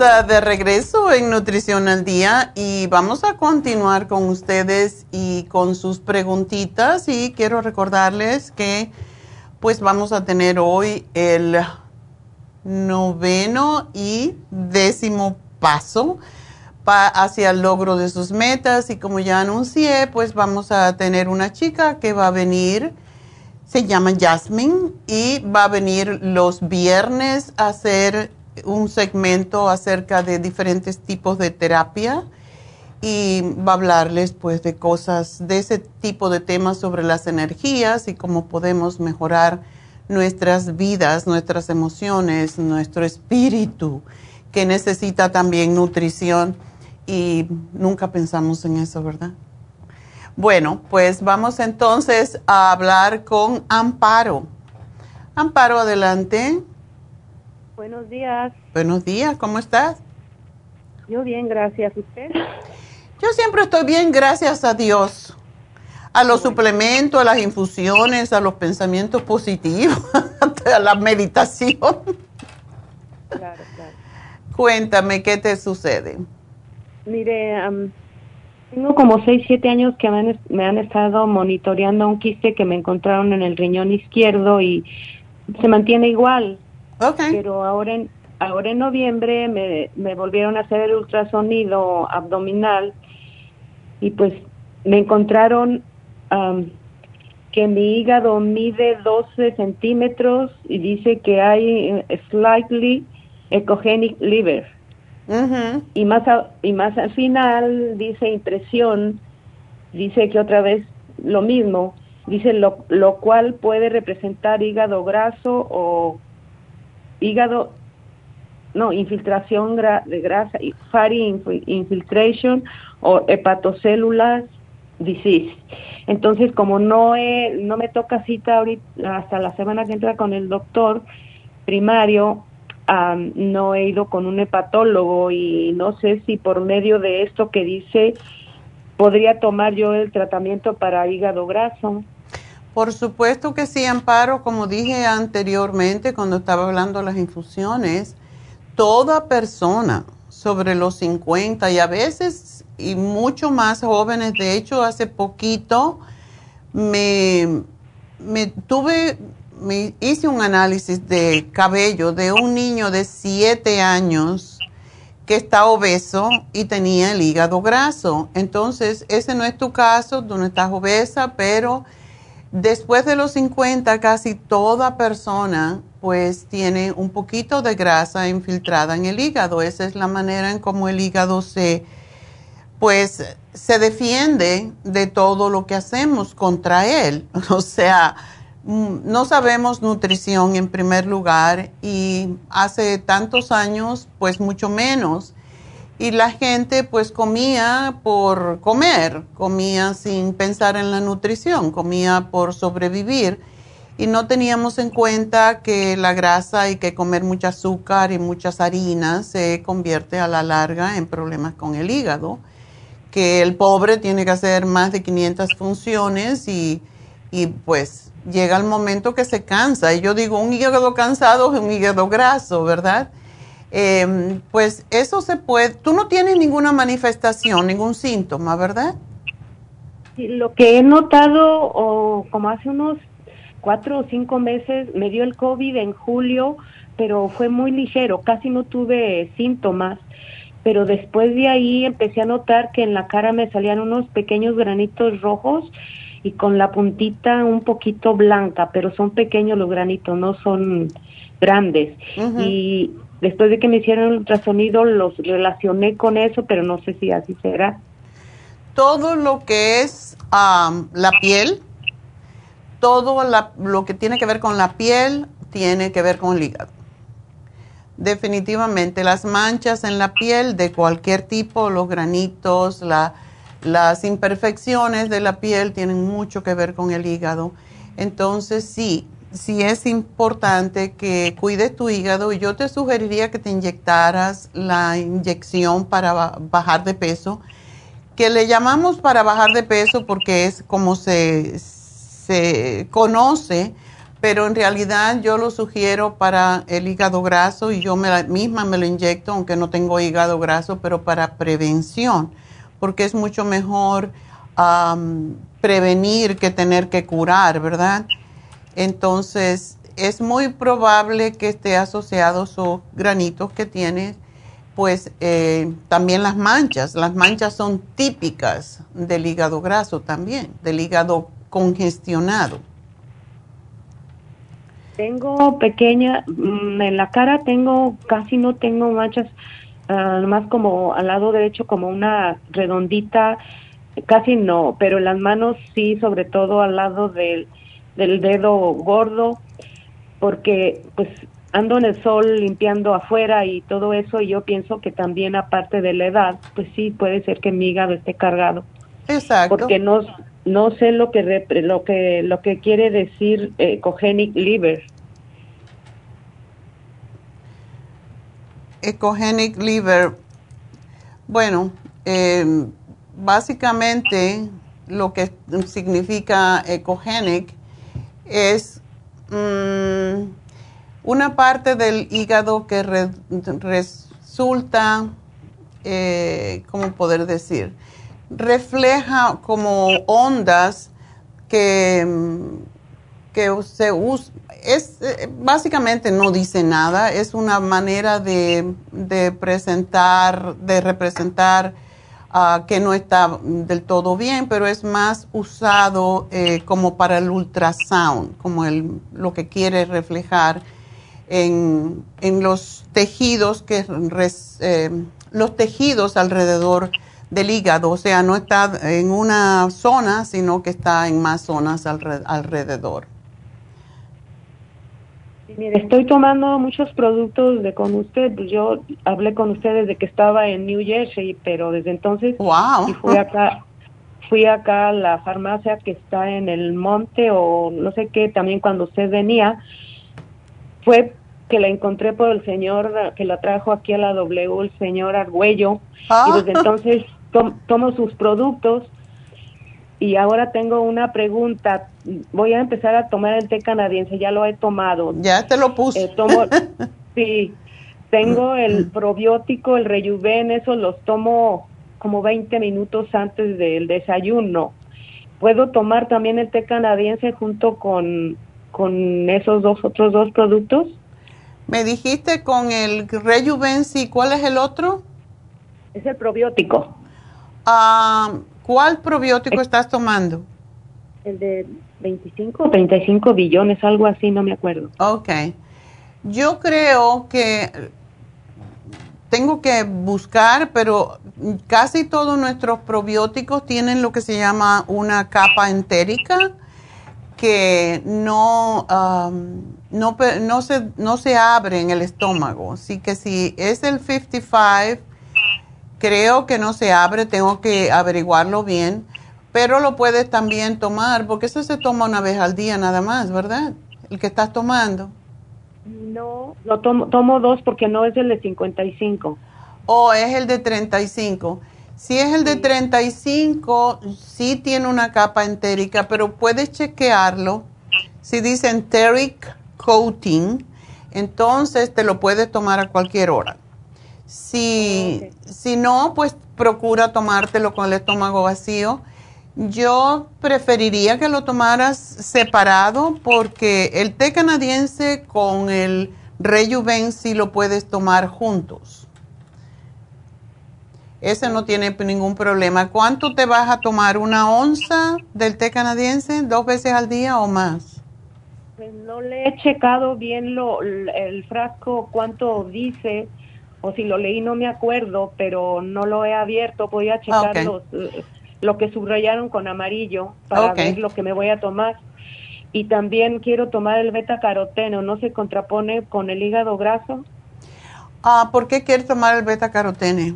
Ah, de regreso en Nutrición al Día y vamos a continuar con ustedes y con sus preguntitas. Y quiero recordarles que pues vamos a tener hoy el noveno y décimo paso hacia el logro de sus metas. Y como ya anuncié pues vamos a tener una chica que va a venir. Se llama Jasmine y va a venir los viernes a hacer un segmento acerca de diferentes tipos de terapia y va a hablarles pues de cosas, de ese tipo de temas sobre las energías y cómo podemos mejorar nuestras vidas, nuestras emociones, nuestro espíritu, que necesita también nutrición y nunca pensamos en eso, ¿verdad? Bueno, pues vamos entonces a hablar con Amparo. Amparo, adelante. Buenos días. Buenos días, ¿cómo estás? Yo bien, gracias. ¿Usted? Yo siempre estoy bien, gracias a Dios. A los suplementos, a las infusiones, a los pensamientos positivos, a la meditación. Claro, claro. Cuéntame, ¿qué te sucede? Mire, tengo como 6, 7 años que me han, me han estado monitoreando un quiste que me encontraron en el riñón izquierdo y se mantiene igual. Pero ahora en, ahora en noviembre me, me volvieron a hacer el ultrasonido abdominal y pues me encontraron que mi hígado mide 12 centímetros y dice que hay eh, slightly ecogenic liver. y, más y más al final dice impresión, dice que otra vez lo mismo, dice lo, lo cual puede representar hígado graso o hígado no, infiltración de grasa, fatty infiltration o hepatocélulas disease. Entonces, como no no me toca cita ahorita hasta la semana que entra con el doctor primario, no he ido con un hepatólogo y no sé si por medio de esto que dice podría tomar yo el tratamiento para hígado graso. Por supuesto que sí, Amparo, como dije anteriormente cuando estaba hablando de las infusiones, toda persona sobre los 50 y a veces y mucho más jóvenes, de hecho hace poquito me, tuve, me hice un análisis de cabello de un niño de 7 años que está obeso y tenía el hígado graso. Entonces, ese no es tu caso, tú no estás obesa, pero Después de los 50, casi toda persona pues tiene un poquito de grasa infiltrada en el hígado. Esa es la manera en cómo el hígado se pues se defiende de todo lo que hacemos contra él. O sea, mm, no sabemos nutrición en primer lugar y hace tantos años pues mucho menos y la gente pues comía por comer, comía sin pensar en la nutrición, comía por sobrevivir y no teníamos en cuenta que la grasa y que comer mucho azúcar y muchas harinas se convierte a la larga en problemas con el hígado, que el pobre tiene que hacer más de 500 funciones y, y pues llega el momento que se cansa. Y yo digo, un hígado cansado es un hígado graso, ¿verdad? Eh, pues eso se puede, tú no tienes ninguna manifestación, ningún síntoma, ¿verdad? lo que he notado, o como hace unos cuatro o cinco meses, me dio el COVID en julio, pero fue muy ligero, casi no tuve síntomas, pero después de ahí empecé a notar que en la cara me salían unos pequeños granitos rojos y con la puntita un poquito blanca, pero son pequeños los granitos, no son grandes. Y después de que me hicieron el ultrasonido los relacioné con eso, pero no sé si así será. Todo lo que es la piel, todo lo que tiene que ver con la piel tiene que ver con el hígado. Definitivamente las manchas en la piel de cualquier tipo, los granitos, las imperfecciones de la piel tienen mucho que ver con el hígado. Entonces sí, sí es importante que cuides tu hígado y yo te sugeriría que te inyectaras la inyección para bajar de peso, que le llamamos para bajar de peso porque es como se, se conoce, pero en realidad yo lo sugiero para el hígado graso y yo misma me lo inyecto, aunque no tengo hígado graso, pero para prevención, porque es mucho mejor prevenir que tener que curar, ¿verdad? Entonces, es muy probable que esté asociado sus granitos que tiene, pues eh, también las manchas. Las manchas son típicas del hígado graso también, del hígado congestionado. Tengo pequeña, mm, en la cara tengo, casi no tengo manchas, uh, más como al lado derecho como una redondita, casi no, pero en las manos sí, sobre todo al lado del del dedo gordo, porque pues ando en el sol limpiando afuera y todo eso y yo pienso que también aparte de la edad, pues sí puede ser que mi hígado esté cargado. Exacto. Porque no no sé lo que lo que lo que quiere decir ecogenic liver. Ecogenic liver. Bueno, eh, básicamente lo que significa ecogenic es mm, una parte del hígado que resulta, eh, ¿cómo poder decir? Refleja como ondas que, que se usa, es, básicamente no dice nada, es una manera de, de presentar, de representar ah, que no está del todo bien, pero es más usado eh, como para el ultrasound, como el, lo que quiere reflejar en, los tejidos que eh, los tejidos alrededor del hígado, o sea, no está en una zona, sino que está en más zonas alrededor. Mire, estoy tomando muchos productos de con usted. Pues yo hablé con usted desde que estaba en New Jersey, pero desde entonces wow. fui acá, fui acá a la farmacia que está en el monte o no sé qué. También cuando usted venía, fue que la encontré por el señor que la trajo aquí a la W, el señor Argüello, y desde ah. entonces tomo sus productos y ahora tengo una pregunta. Voy a empezar a tomar el té canadiense, ya lo he tomado. Ya te lo puse. Eh, sí, tengo el probiótico, el rejuven, eso los tomo como 20 minutos antes del desayuno. ¿Puedo tomar también el té canadiense junto con, con esos dos otros dos productos? Me dijiste con el rejuven, sí. ¿Cuál es el otro? Es el probiótico. Ah... ¿Cuál probiótico estás tomando? El de 25 o 35 billones, algo así, no me acuerdo. Ok. Yo creo que tengo que buscar, pero casi todos nuestros probióticos tienen lo que se llama una capa entérica que no, um, no, no, se, no se abre en el estómago. Así que si es el 55 Creo que no se abre, tengo que averiguarlo bien, pero lo puedes también tomar, porque eso se toma una vez al día nada más, ¿verdad? El que estás tomando. No, lo tomo, tomo dos porque no es el de 55. O es el de 35. Si es el de 35, sí tiene una capa entérica, pero puedes chequearlo. Si dice enteric coating, entonces te lo puedes tomar a cualquier hora. Si, si no, pues procura tomártelo con el estómago vacío. Yo preferiría que lo tomaras separado porque el té canadiense con el Rejuven sí lo puedes tomar juntos. Ese no tiene ningún problema. ¿Cuánto te vas a tomar? ¿Una onza del té canadiense dos veces al día o más? Pues no le he checado bien lo, el frasco, cuánto dice o si lo leí no me acuerdo, pero no lo he abierto, voy a checar eh, lo que subrayaron con amarillo para ver lo que me voy a tomar. Y también quiero tomar el beta caroteno, ¿no se contrapone con el hígado graso? Ah, ¿por qué quieres tomar el beta carotene?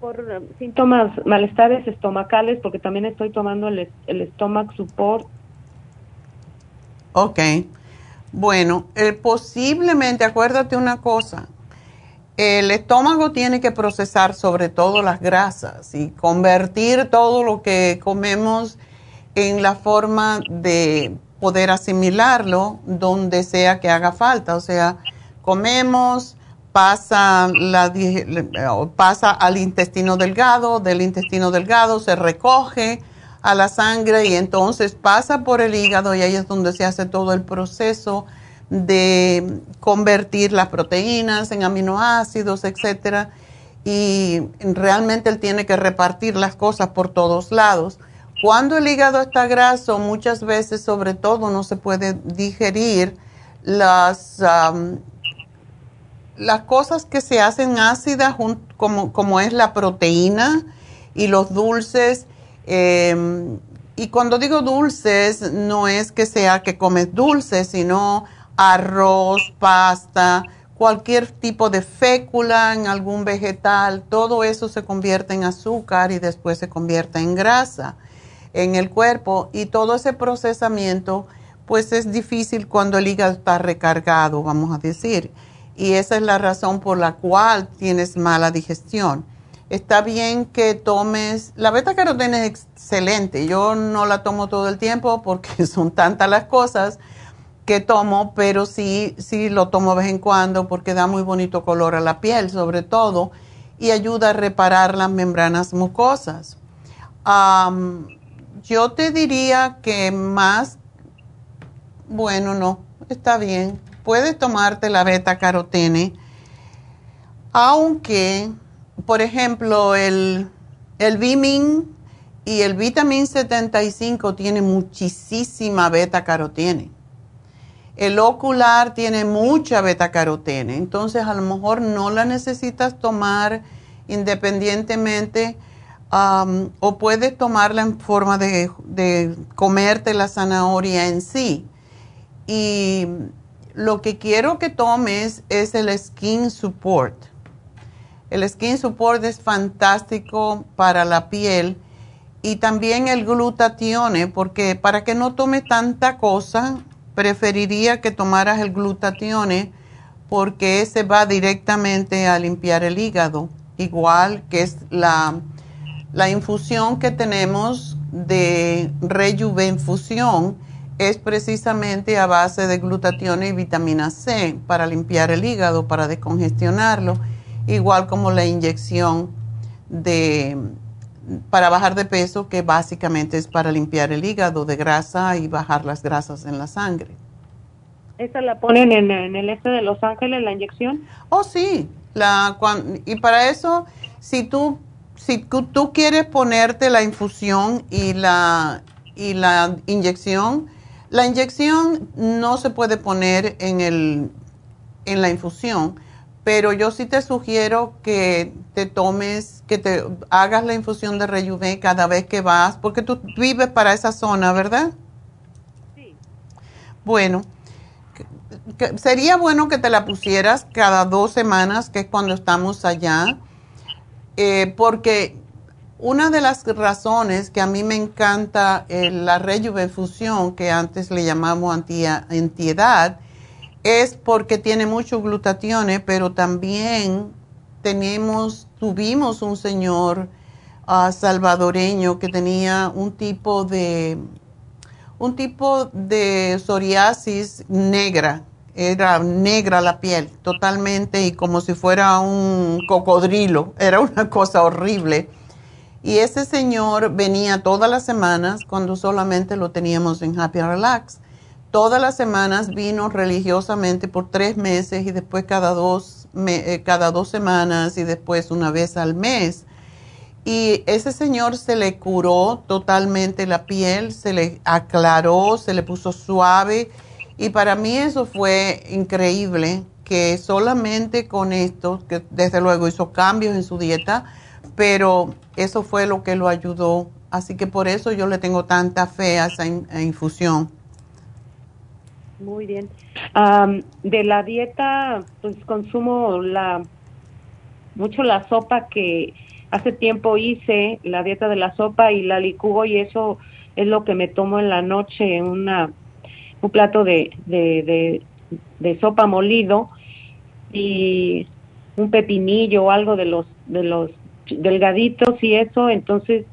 Por eh, síntomas, malestares estomacales, porque también estoy tomando el, el stomach support. Ok. Bueno, eh, posiblemente, acuérdate una cosa, el estómago tiene que procesar sobre todo las grasas y convertir todo lo que comemos en la forma de poder asimilarlo donde sea que haga falta. O sea, comemos, pasa, la, pasa al intestino delgado, del intestino delgado se recoge a la sangre y entonces pasa por el hígado y ahí es donde se hace todo el proceso de convertir las proteínas en aminoácidos, etcétera, y realmente él tiene que repartir las cosas por todos lados. Cuando el hígado está graso, muchas veces, sobre todo, no se puede digerir las, las cosas que se hacen ácidas, como, como es la proteína y los dulces. Em, y cuando digo dulces, no es que sea que comes dulces, sino arroz, pasta, cualquier tipo de fécula en algún vegetal, todo eso se convierte en azúcar y después se convierte en grasa en el cuerpo y todo ese procesamiento pues es difícil cuando el hígado está recargado, vamos a decir. Y esa es la razón por la cual tienes mala digestión. Está bien que tomes, la beta carotene es excelente, yo no la tomo todo el tiempo porque son tantas las cosas, que tomo, pero sí, sí lo tomo de vez en cuando porque da muy bonito color a la piel, sobre todo, y ayuda a reparar las membranas mucosas. yo te diría que más, bueno, no, está bien. Puedes tomarte la beta carotene, aunque, por ejemplo, el El Bimin y el Vitamin 75 tiene muchísima beta carotene. El ocular tiene mucha beta carotene, entonces a lo mejor no la necesitas tomar independientemente o puedes tomarla en forma de, de comerte la zanahoria en sí. Y lo que quiero que tomes es el Skin Support. El Skin Support es fantástico para la piel y también el glutatione, porque para que no tome tanta cosa, preferiría que tomaras el glutatione porque ese va directamente a limpiar el hígado, igual que es la, la infusión que tenemos de rejuvenfusión es precisamente a base de glutatión y vitamina C para limpiar el hígado, para descongestionarlo, igual como la inyección de para bajar de peso, que básicamente es para limpiar el hígado de grasa y bajar las grasas en la sangre. ¿Esa la ponen en, el este de Los Ángeles, la inyección? Oh, sí. La, y para eso, si tú, si tú quieres ponerte la infusión y la, y la inyección, la inyección no se puede poner en, el, en la infusión, pero yo sí te sugiero que te tomes, que te hagas la infusión de Rejuven cada vez que vas, porque tú vives para esa zona, ¿verdad? Sí. Bueno, sería bueno que te la pusieras cada dos semanas, que es cuando estamos allá, eh, porque una de las razones que a mí me encanta eh, la rejuvenfusión, que antes le llamamos antiedad, es porque tiene mucho glutatione, pero también tenemos, tuvimos un señor ah, salvadoreño que tenía un tipo de un tipo de psoriasis negra, era negra la piel totalmente y como si fuera un cocodrilo, era una cosa horrible. Y ese señor venía todas las semanas cuando solamente lo teníamos en Happy Relax. Todas las semanas vino religiosamente por tres meses y después cada dos, eh, cada dos semanas y después una vez al mes. Y ese señor se le curó totalmente la piel, se le aclaró, se le puso suave. Y para mí eso fue increíble, que solamente con esto, que desde luego hizo cambios en su dieta, pero eso fue lo que lo ayudó. Así que por eso yo le tengo tanta fe a esa infusión. Muy bien. de la dieta, pues consumo la mucho la sopa que hace tiempo hice, la dieta de la sopa y la licúo y eso es lo que me tomo en la noche, una un plato de, de, de sopa molido y un pepinillo o algo de los de los delgaditos y eso, entonces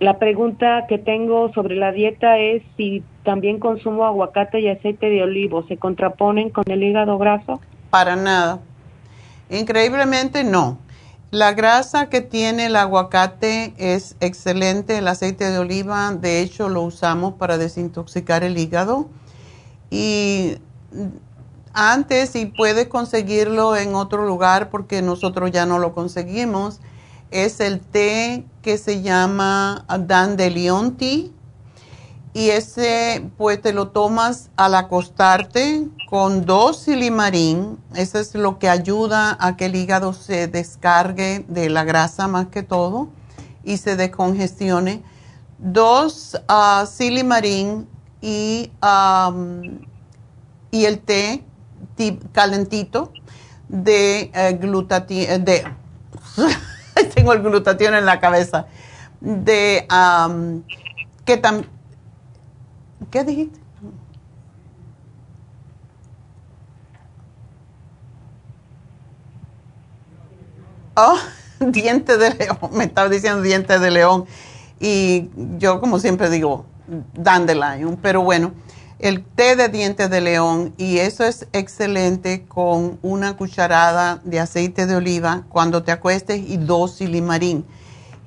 la pregunta que tengo sobre la dieta es si también consumo aguacate y aceite de olivo, ¿se contraponen con el hígado graso? Para nada. Increíblemente no. La grasa que tiene el aguacate es excelente, el aceite de oliva, de hecho lo usamos para desintoxicar el hígado. Y antes y puedes conseguirlo en otro lugar porque nosotros ya no lo conseguimos. Es el té que se llama Dandelion Tea y ese pues te lo tomas al acostarte con dos silimarín. Eso es lo que ayuda a que el hígado se descargue de la grasa más que todo y se descongestione. Dos uh, silimarín y, y el té calentito de eh, glutatión, de, tengo el glutatión en la cabeza, de, que tam, ¿qué dijiste? Oh, diente de león, me estaba diciendo diente de león. Y yo como siempre digo, dandelion, pero bueno el té de dientes de león y eso es excelente con una cucharada de aceite de oliva cuando te acuestes y dos silimarín.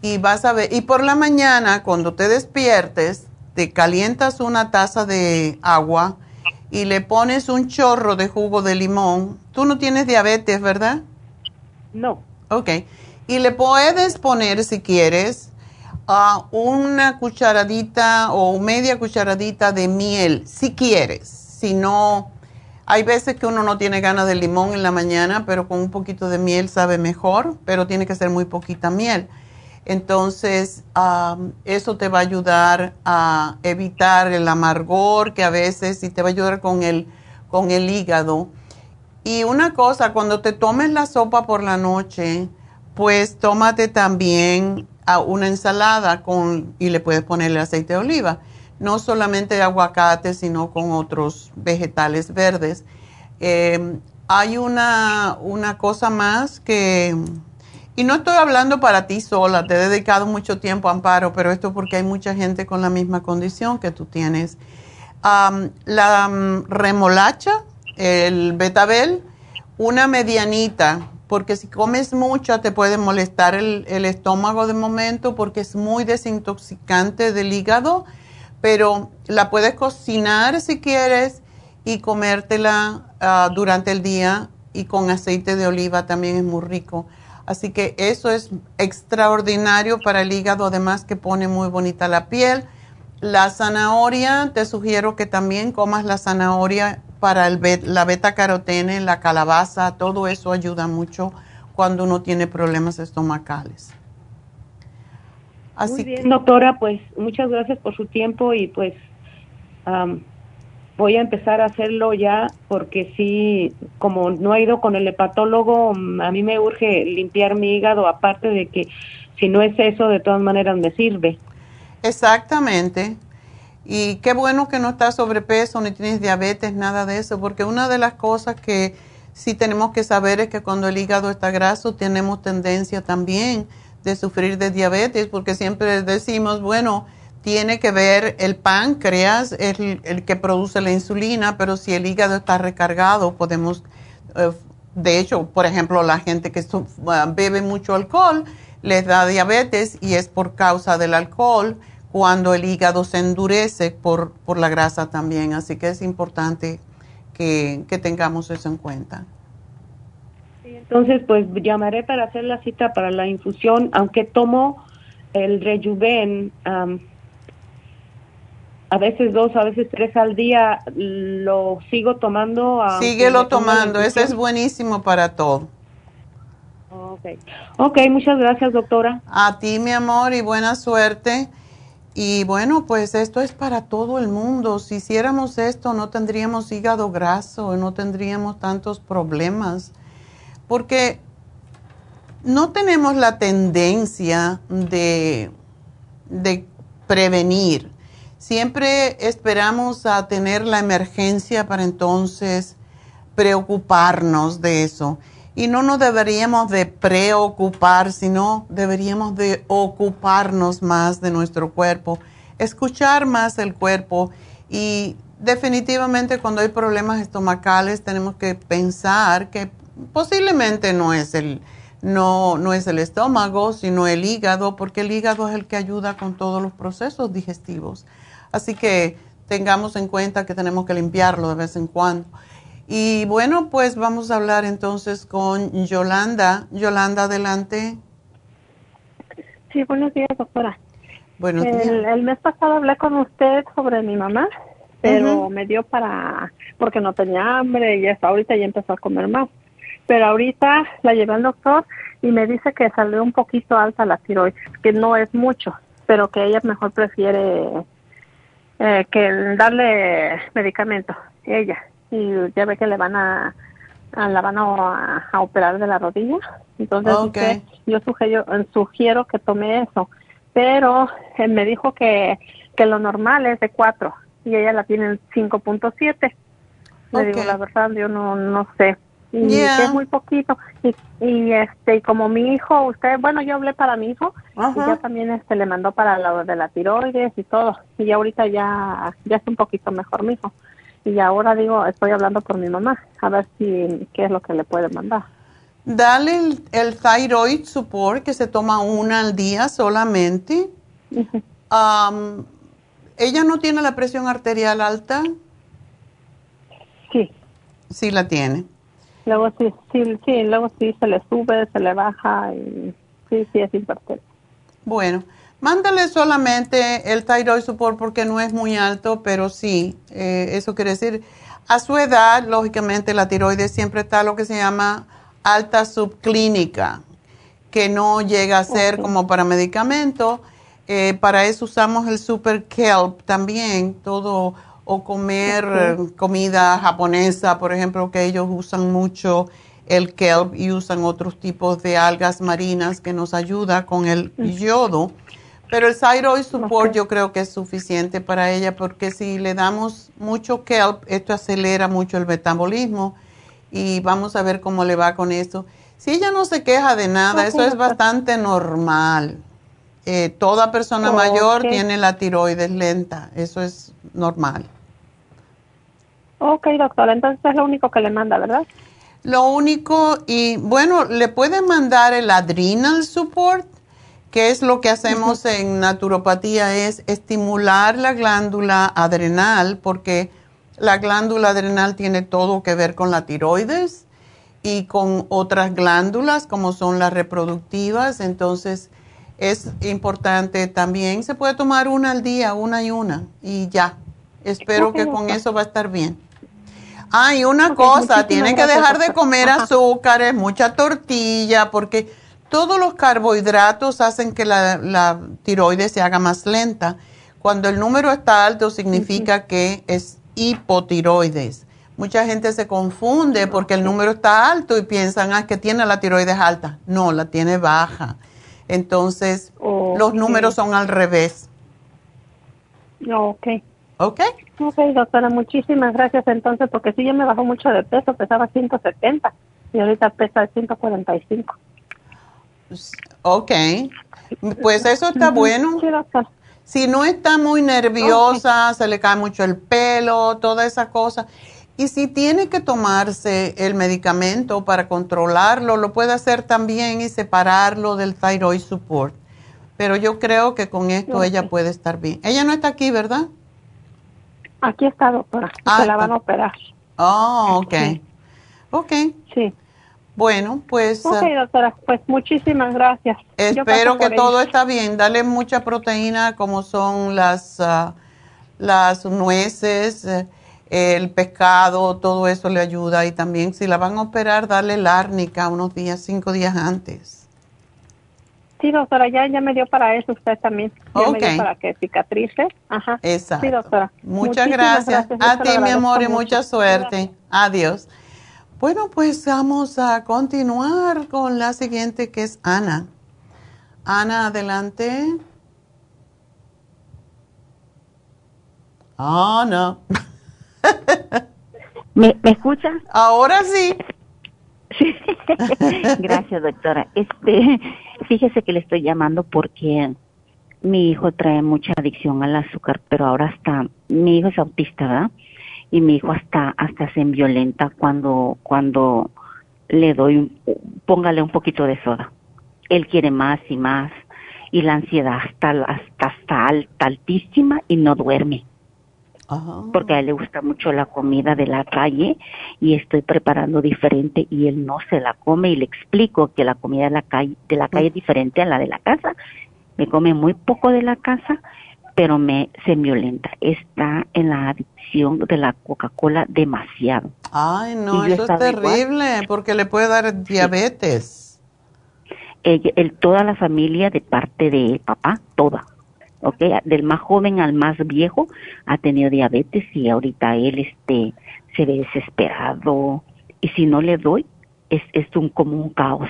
Y vas a ver, y por la mañana cuando te despiertes, te calientas una taza de agua y le pones un chorro de jugo de limón. Tú no tienes diabetes, ¿verdad? No. Ok. Y le puedes poner, si quieres, una cucharadita o media cucharadita de miel, si quieres. Si no, hay veces que uno no tiene ganas de limón en la mañana, pero con un poquito de miel sabe mejor, pero tiene que ser muy poquita miel. Entonces, eso te va a ayudar a evitar el amargor que a veces y te va a ayudar con el, con el hígado. Y una cosa, cuando te tomes la sopa por la noche, pues tómate también una ensalada con, y le puedes ponerle aceite de oliva. No solamente de aguacate, sino con otros vegetales verdes. Eh, hay una, una cosa más que, y no estoy hablando para ti sola, te he dedicado mucho tiempo, Amparo, pero esto porque hay mucha gente con la misma condición que tú tienes. la mm, remolacha, el betabel, una medianita, porque si comes mucho te puede molestar el, estómago de momento porque es muy desintoxicante del hígado, pero la puedes cocinar si quieres y comértela ah, durante el día y con aceite de oliva también es muy rico. Así que eso es extraordinario para el hígado, además que pone muy bonita la piel. La zanahoria, te sugiero que también comas la zanahoria para el la beta carotene, la calabaza, todo eso ayuda mucho cuando uno tiene problemas estomacales. Así Muy bien, doctora, pues muchas gracias por su tiempo y pues voy a empezar a hacerlo ya porque sí, como no he ido con el hepatólogo, a mí me urge limpiar mi hígado, aparte de que si no es eso, de todas maneras me sirve. Exactamente. Y qué bueno que no estás sobrepeso ni tienes diabetes, nada de eso, porque una de las cosas que sí tenemos que saber es que cuando el hígado está graso tenemos tendencia también de sufrir de diabetes, porque siempre decimos, bueno, tiene que ver el páncreas, el, el que produce la insulina, pero si el hígado está recargado, podemos, eh, de hecho, por ejemplo, la gente que bebe mucho alcohol les da diabetes y es por causa del alcohol cuando el hígado se endurece por, por la grasa también. Así que es importante que, tengamos eso en cuenta. entonces, pues llamaré para hacer la cita para la infusión, aunque tomo el rejuven a veces dos, a veces tres al día, lo sigo tomando. Síguelo tomando, ese es buenísimo para todo. Okay. ok, muchas gracias doctora. A ti mi amor y buena suerte. Y bueno, pues esto es para todo el mundo. Si hiciéramos esto, no tendríamos hígado graso, no tendríamos tantos problemas, porque no tenemos la tendencia de, de prevenir. Siempre esperamos a tener la emergencia para entonces preocuparnos de eso. Y no nos deberíamos de preocupar, sino deberíamos de ocuparnos más de nuestro cuerpo, escuchar más el cuerpo y definitivamente cuando hay problemas estomacales tenemos que pensar que posiblemente no es el no, no es el estómago, sino el hígado, porque el hígado es el que ayuda con todos los procesos digestivos. Así que tengamos en cuenta que tenemos que limpiarlo de vez en cuando. Y bueno, pues vamos a hablar entonces con Yolanda. Yolanda, adelante. Sí, buenos días, doctora. Buenos días. El mes pasado hablé con usted sobre mi mamá, pero me dio para, porque no tenía hambre y hasta ahorita ya empezó a comer más. Pero ahorita la llevé al doctor y me dice que salió un poquito alta la tiroides, que no es mucho, pero que ella mejor prefiere eh, que darle medicamento, ella y ya ve que le van a, la van a, operar de la rodilla. Entonces yo sugiero, sugiero que tome eso. Pero él me dijo que, que lo normal es de 4 y ella la tiene en 5.7. Le digo, la verdad, yo no, no sé. Y es muy poquito. Y, y, este y como mi hijo, usted, bueno, yo hablé para mi hijo y ya también este le mandó para lo de la tiroides y todo. Y ya ahorita ya, ya es un poquito mejor mi hijo y ahora digo, estoy hablando por mi mamá, a ver si qué es lo que le puede mandar. Dale el, thyroid support que se toma una al día solamente. ¿Ella no tiene la presión arterial alta? Sí. Sí la tiene. Luego sí, sí, sí, luego sí se le sube, se le baja y sí, sí, es importante. Bueno, mándale solamente el thyroid support porque no es muy alto, pero sí, eh, eso quiere decir, a su edad, lógicamente la tiroides siempre está lo que se llama alta subclínica, que no llega a ser como para medicamento. Eh, para eso usamos el super kelp también, todo, o comer comida japonesa, por ejemplo, que ellos usan mucho el kelp y usan otros tipos de algas marinas que nos ayuda con el yodo. Pero el thyroid support yo creo que es suficiente para ella porque si le damos mucho kelp, esto acelera mucho el metabolismo y vamos a ver cómo le va con eso. Si ella no se queja de nada, eso es bastante normal. Eh, toda persona mayor tiene la tiroides lenta, eso es normal. Ok, doctora, entonces es lo único que le manda, ¿verdad? Lo único, y bueno, le puede mandar el adrenal support, que es lo que hacemos en naturopatía, es estimular la glándula adrenal, porque la glándula adrenal tiene todo que ver con la tiroides y con otras glándulas como son las reproductivas, entonces es importante también, se puede tomar una al día, una y una, y ya. Espero que con eso va a estar bien. Ah, y una cosa, tiene que dejar de comer azúcares, mucha tortilla, porque todos los carbohidratos hacen que la, tiroides se haga más lenta. Cuando el número está alto significa que es hipotiroides. Mucha gente se confunde porque el número está alto y piensan ah, que tiene la tiroides alta. No, la tiene baja. Entonces, los números son al revés. Ok. ¿Ok? Ok, doctora, muchísimas gracias entonces, porque sí, yo me bajó mucho de peso, pesaba 170 y ahorita pesa 145. Ok, pues eso está bueno. Si no está muy nerviosa, se le cae mucho el pelo, toda esa cosa. Y si tiene que tomarse el medicamento para controlarlo, lo puede hacer también y separarlo del thyroid support. Pero yo creo que con esto ella puede estar bien. Ella no está aquí, ¿verdad? Aquí está, doctora. Ah, se la van a operar. Oh, ok. Ok. Sí. Bueno, pues... Ok, ah, doctora, pues muchísimas gracias. Espero que todo está bien. Dale mucha proteína como son las, ah, las nueces, eh, el pescado, todo eso le ayuda. Y también si la van a operar, dale la árnica unos días, cinco días antes. Sí, doctora, ya, ya me dio para eso usted también. Ya me dio para que cicatrice. Ajá. Exacto. Sí, doctora. Muchas gracias. A ti, mi amor, y mucha suerte. Adiós. Bueno, pues vamos a continuar con la siguiente que es Ana. Ana, adelante. Ana. ¿Me, ¿Me escucha? Ahora sí. Sí. Gracias, doctora. Este, fíjese que le estoy llamando porque mi hijo trae mucha adicción al azúcar, pero ahora está, mi hijo es autista, ¿verdad? Y mi hijo hasta, hasta se violenta cuando, cuando le doy, póngale un poquito de soda. Él quiere más y más y la ansiedad está, hasta, hasta alta, altísima y no duerme. Porque a él le gusta mucho la comida de la calle y estoy preparando diferente y él no se la come y le explico que la comida de la calle, de la calle es diferente a la de la casa. Me come muy poco de la casa, pero me se violenta. Está en la adicción de la Coca-Cola demasiado. Ay, no, eso es terrible porque le puede dar diabetes. el, toda la familia de parte de papá, toda, ¿ok? Del más joven al más viejo ha tenido diabetes y ahorita él este se ve desesperado y si no le doy es, es un como un caos.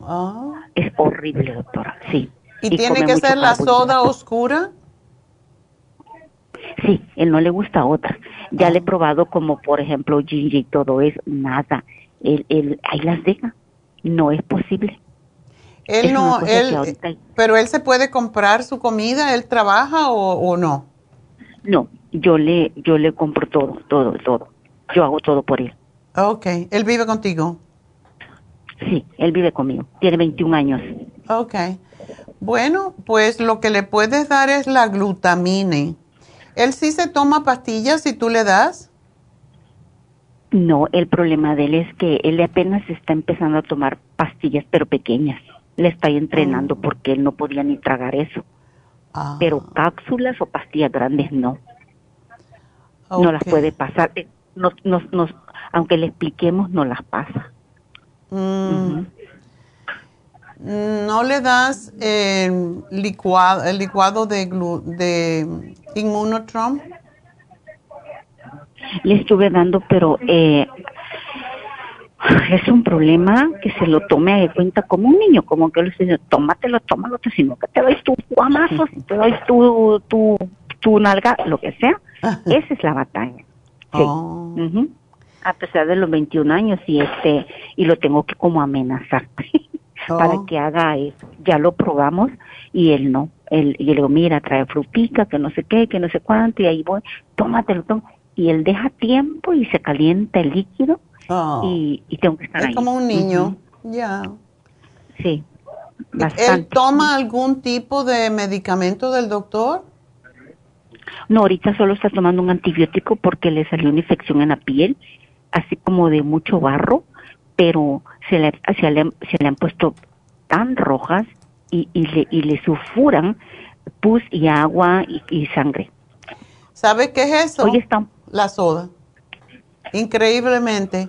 Ah. Es horrible, doctora, sí. ¿Y, tiene que ser la soda oscura? Sí, él no le gusta otra. Ya le he ah. probado como por ejemplo ginger y todo eso, nada. Él, él ahí las deja. No es posible. Él no, él, pero él se puede comprar su comida, él trabaja o, no? No, yo le, yo le compro todo, todo, todo. Yo hago todo por él. Ok, ¿él vive contigo? Sí, él vive conmigo, tiene 21 años. Ok, bueno, pues lo que le puedes dar es la glutamine. ¿Él sí se toma pastillas si tú le das? No, el problema de él es que él apenas está empezando a tomar pastillas, pero pequeñas. Le estoy entrenando Oh. porque él no podía ni tragar eso. Ah. Pero cápsulas o pastillas grandes no. No las puede pasar. Eh, Nos, nos, nos, aunque le expliquemos, no las pasa. Mm. ¿No le das eh, licuado, el licuado de, glu- de Immunotrom? Le estuve dando, pero eh, es un problema que se lo tome de cuenta como un niño, como que le dice, tómatelo, tómalo, sino que te doy tu guamazo, si te doy tu, tu, tu nalga, lo que sea. Esa es la batalla. Sí. Oh. A pesar de los 21 años y este y lo tengo que como amenazar para Oh. que haga eso. Ya lo probamos y él no. Él, y le digo, mira, trae frutica, que no sé qué, que no sé cuánto, y ahí voy, tómatelo, toma. Y él deja tiempo y se calienta el líquido Oh. y, y tengo que estar Es ahí. como un niño. Ya. Sí. ¿Él Bastante. toma algún tipo de medicamento del doctor? No, ahorita solo está tomando un antibiótico porque le salió una infección en la piel, así como de mucho barro, pero se le, se le, se le han puesto tan rojas y, y, le, y le sulfuran pus y agua y, y sangre. ¿Sabe qué es eso? Hoy está La soda. Increíblemente.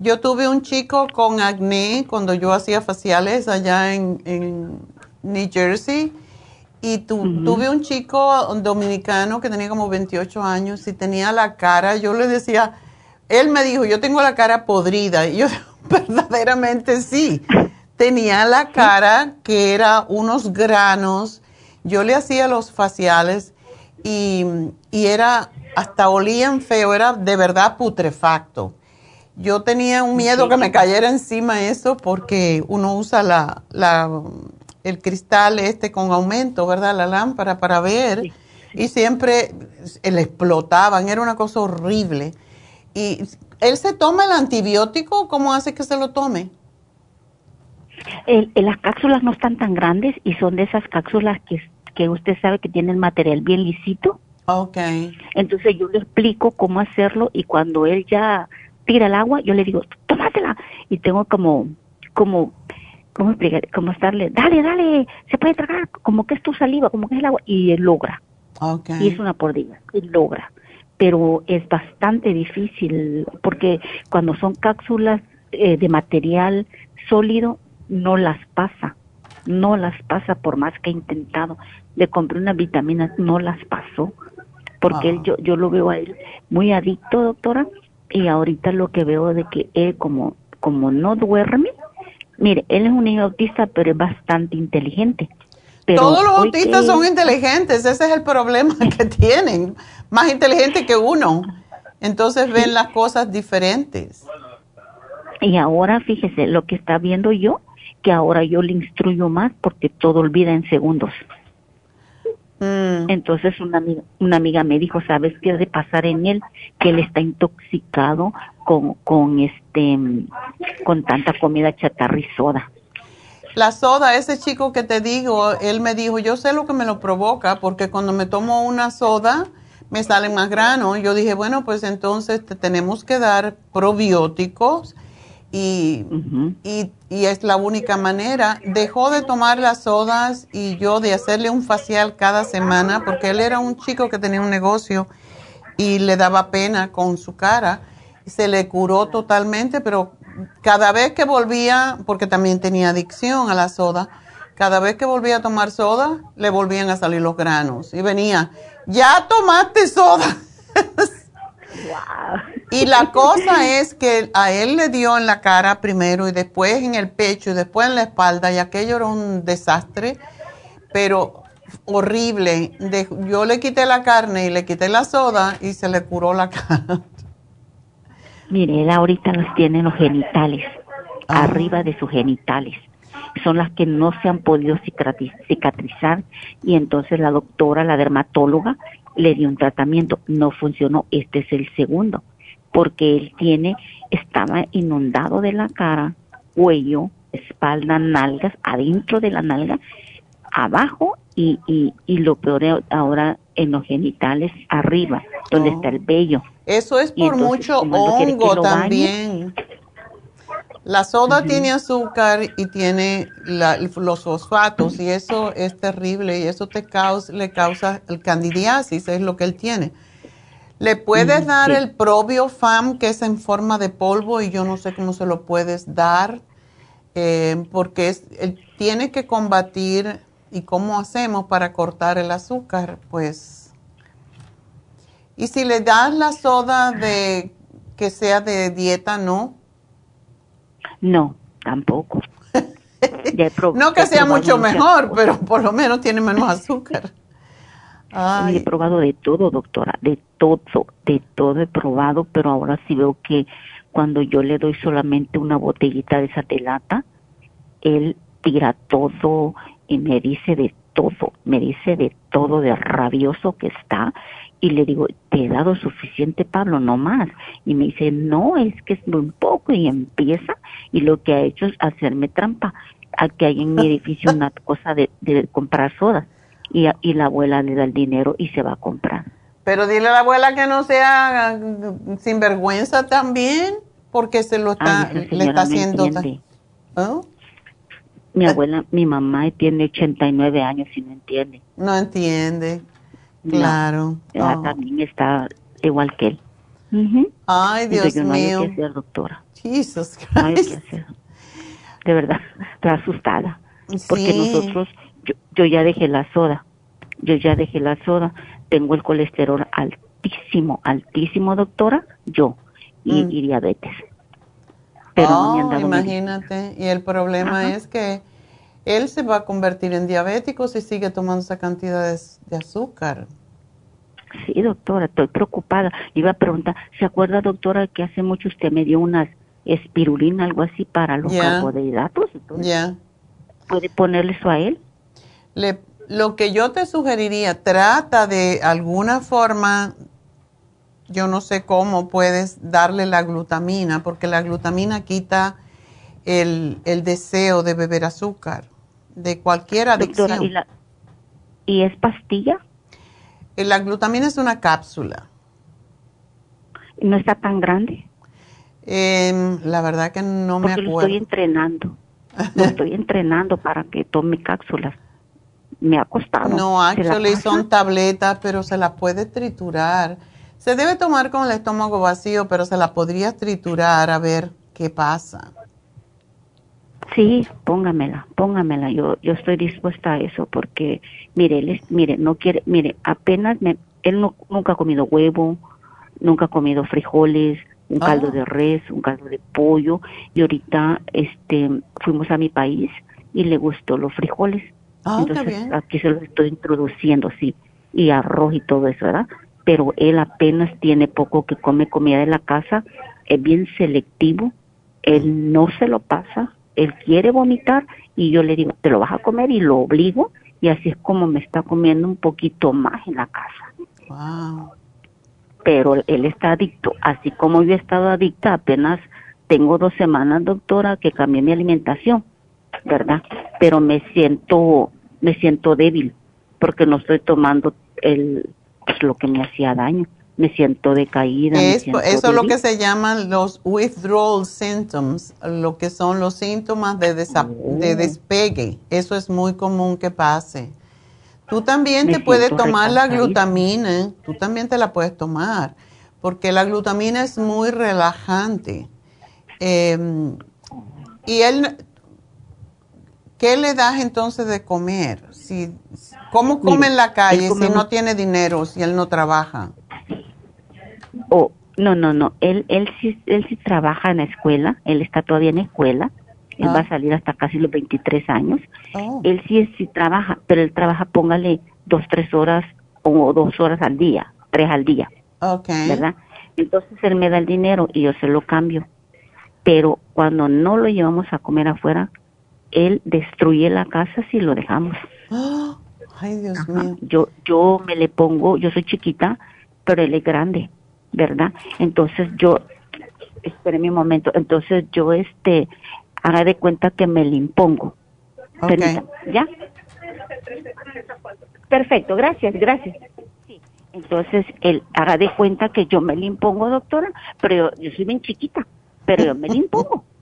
Yo tuve un chico con acné cuando yo hacía faciales allá en, en New Jersey. Y tu- tuve un chico dominicano que tenía como 28 años y tenía la cara, yo le decía, él me dijo, yo tengo la cara podrida y yo verdaderamente sí, tenía la cara que era unos granos, yo le hacía los faciales y, y era, hasta olían feo, era de verdad putrefacto. Yo tenía un miedo que me cayera encima eso porque uno usa la, la, el cristal este con aumento, ¿verdad? La lámpara para ver y siempre le explotaban, era una cosa horrible. ¿Y él se toma el antibiótico? ¿Cómo hace que se lo tome? El- el- las cápsulas no están tan grandes y son de esas cápsulas que, que usted sabe que tienen material bien lisito. Ok. Entonces yo le explico cómo hacerlo y cuando él ya tira el agua, yo le digo, tómatela. Y tengo como, como, ¿cómo explicar? Como estarle, dale, dale, se puede tragar, como que es tu saliva, como que es el agua. Y él logra. Y es una por día, él logra. Pero es bastante difícil porque cuando son cápsulas eh, de material sólido, no las pasa. No las pasa por más que he intentado. Le compré unas vitaminas, no las pasó. Porque él, yo, yo lo veo a él muy adicto, doctora. Y ahorita lo que veo de que él como, como no duerme, mire, él es un niño autista, pero es bastante inteligente. Pero Todos los autistas que- son inteligentes, ese es el problema que tienen, más inteligentes que uno. Entonces ven las cosas diferentes. Y ahora fíjese lo que está viendo yo, que ahora yo le instruyo más porque todo olvida en segundos. Mm. Entonces una amiga, una amiga me dijo, ¿sabes qué de pasar en él? Que él está intoxicado con, con este, con tanta comida chatarra y soda. La soda, ese chico que te digo, él me dijo, yo sé lo que me lo provoca, porque cuando me tomo una soda me salen más granos. Yo dije, bueno, pues entonces te tenemos que dar probióticos y, y, y es la única manera. Dejó de tomar las sodas y yo de hacerle un facial cada semana, porque él era un chico que tenía un negocio y le daba pena con su cara. Se le curó totalmente, pero cada vez que volvía, porque también tenía adicción a la soda, cada vez que volvía a tomar soda, le volvían a salir los granos. Y venía, ya tomaste soda. Y la cosa es que a él le dio en la cara primero y después en el pecho y después en la espalda y aquello era un desastre, pero horrible. De- yo le quité la carne y le quité la soda y se le curó la cara. Mire, él ahorita los tiene en los genitales, Ah. arriba de sus genitales. Son las que no se han podido cicatriz- cicatrizar y entonces la doctora, la dermatóloga, le dio un tratamiento. No funcionó, este es el segundo, porque él tiene, estaba inundado de la cara, cuello, espalda, nalgas, adentro de la nalga, abajo y, y, y lo peor ahora en los genitales, arriba, donde Oh. está el vello. Eso es por entonces, mucho hongo lo bañe, también. La soda tiene azúcar y tiene los fosfatos y eso es terrible y eso te causa, le causa el candidiasis, es lo que él tiene. Le puedes dar el propio FAM que es en forma de polvo y yo no sé cómo se lo puedes dar eh, porque es, él tiene que combatir y cómo hacemos para cortar el azúcar, pues. Y si le das la soda de que sea de dieta, ¿no? No, tampoco. no que sea mucho mejor, pero por lo menos tiene menos azúcar. He probado de todo, doctora, de todo, de todo he probado, pero ahora sí veo que cuando yo le doy solamente una botellita de esa de lata, él tira todo y me dice de todo, me dice de todo, de rabioso que está, y le digo, te he dado suficiente, Pablo, no más. Y me dice, no, es que es muy poco, y empieza, y lo que ha hecho es hacerme trampa, a que hay en mi edificio una cosa de, de comprar soda y, y la abuela le da el dinero y se va a comprar. Pero dile a la abuela que no sea mm, sinvergüenza también, porque se lo está, le está haciendo. ¿Oh? Mi abuela, mi mamá tiene 89 años y no entiende. No entiende, claro. Ella oh. también está igual que él. Ay, Dios mío. No hay que hacer, doctora. Jesus Christ. No hay que hacer. De verdad, estoy asustada. Porque nosotros yo, ya dejé la soda, yo ya dejé la soda, tengo el colesterol altísimo, altísimo, doctora, yo, y, mm. diabetes. Pero oh, imagínate, y el problema es que él se va a convertir en diabético si sigue tomando esa cantidad de, azúcar. Sí, doctora, estoy preocupada. Iba a preguntar, ¿se acuerda, doctora, que hace mucho usted me dio unas espirulina, algo así, para los carbohidratos? Ya. ¿Puede ponerle eso a él? Le, lo que yo te sugeriría, trata de alguna forma, yo no sé cómo puedes darle la glutamina, porque la glutamina quita el, deseo de beber azúcar, de cualquier adicción. ¿y, es pastilla? Eh, la glutamina es una cápsula. ¿No está tan grande? Em, la verdad que no me acuerdo. Lo estoy entrenando. Lo estoy entrenando para que tome cápsulas me ha costado. No, actually son tabletas, pero se las puede triturar. Se debe tomar con el estómago vacío, pero se la podría triturar a ver qué pasa. Sí, póngamela, póngamela. Yo, yo estoy dispuesta a eso porque, mire, él mire, no quiere, mire, apenas me, él no, nunca ha comido huevo, nunca ha comido frijoles, un caldo ah. de res, un caldo de pollo. Y ahorita, este, fuimos a mi país y le gustó los frijoles. Ah, Entonces, aquí se lo estoy introduciendo, sí, y arroz y todo eso, ¿verdad? Pero él apenas tiene poco que come comida de la casa, es bien selectivo, él no se lo pasa, él quiere vomitar y yo le digo, te lo vas a comer y lo obligo y así es como me está comiendo un poquito más en la casa. Wow. Pero él está adicto, así como yo he estado adicta, apenas tengo dos semanas, doctora, que cambié mi alimentación ¿verdad? Pero me siento, me siento débil porque no estoy tomando el, pues, lo que me hacía daño. Me siento decaída. eso es lo que se llaman los withdrawal symptoms, lo que son los síntomas de, de oh. despegue. Eso es muy común que pase. Tú también te puedes tomar la glutamina, tú también te la puedes tomar, porque la glutamina es muy relajante. Em, y él, ¿Qué le das entonces de comer? Si, ¿Cómo come en la calle si no tiene dinero, si él no trabaja? Oh, no, no, no. Él, él, sí, él sí trabaja en la escuela. Él está todavía en la escuela. Él va a ah. salir hasta casi los 23 años. Oh. Él sí, sí trabaja, pero él trabaja, póngale dos, tres horas o dos horas al día, tres al día. Okay. ¿Verdad? Entonces él me da el dinero y yo se lo cambio. Pero cuando no lo llevamos a comer afuera, él destruye la casa si lo dejamos. Ay, Dios mío. Yo, yo me le pongo, yo soy chiquita, pero él es grande, ¿verdad? Entonces yo, espere un momento, entonces yo, este, haga de cuenta que me le impongo. Okay. ¿Ya? Perfecto, gracias, gracias. Entonces, él haga de cuenta que yo me le impongo, doctora, pero yo, yo soy bien chiquita, pero yo me le impongo.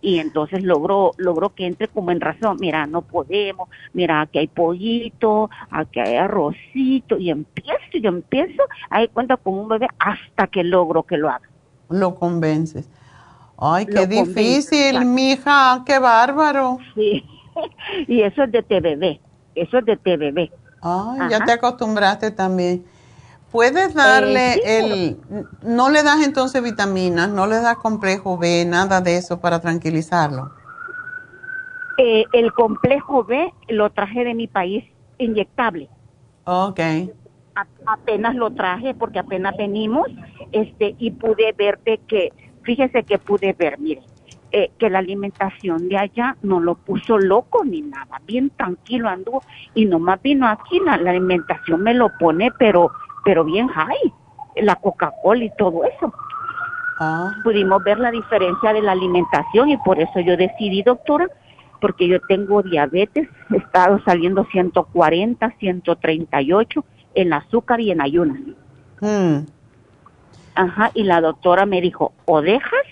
y entonces logró logró que entre como en razón. Mira no podemos mira aquí hay pollito aquí hay arrocito y empiezo y empiezo ahí cuenta con un bebé hasta que logro que lo haga. Lo convences. Ay qué difícil mija qué bárbaro. Sí y eso es de TBB eso es de TBB ay ya te acostumbraste también Puedes darle eh, el, no le das entonces vitaminas, no le das complejo B, nada de eso para tranquilizarlo. Eh, el complejo B lo traje de mi país inyectable. Ok. apenas lo traje porque apenas venimos, este, y pude ver de que, fíjese que pude ver, mire, eh, que la alimentación de allá no lo puso loco ni nada, bien tranquilo anduvo y nomás vino aquí, la alimentación me lo pone, pero pero bien high, la Coca-Cola y todo eso. Ah. Pudimos ver la diferencia de la alimentación y por eso yo decidí, doctora, porque yo tengo diabetes, he estado saliendo 140, 138 en azúcar y en ayunas. Hmm. Ajá, y la doctora me dijo, o dejas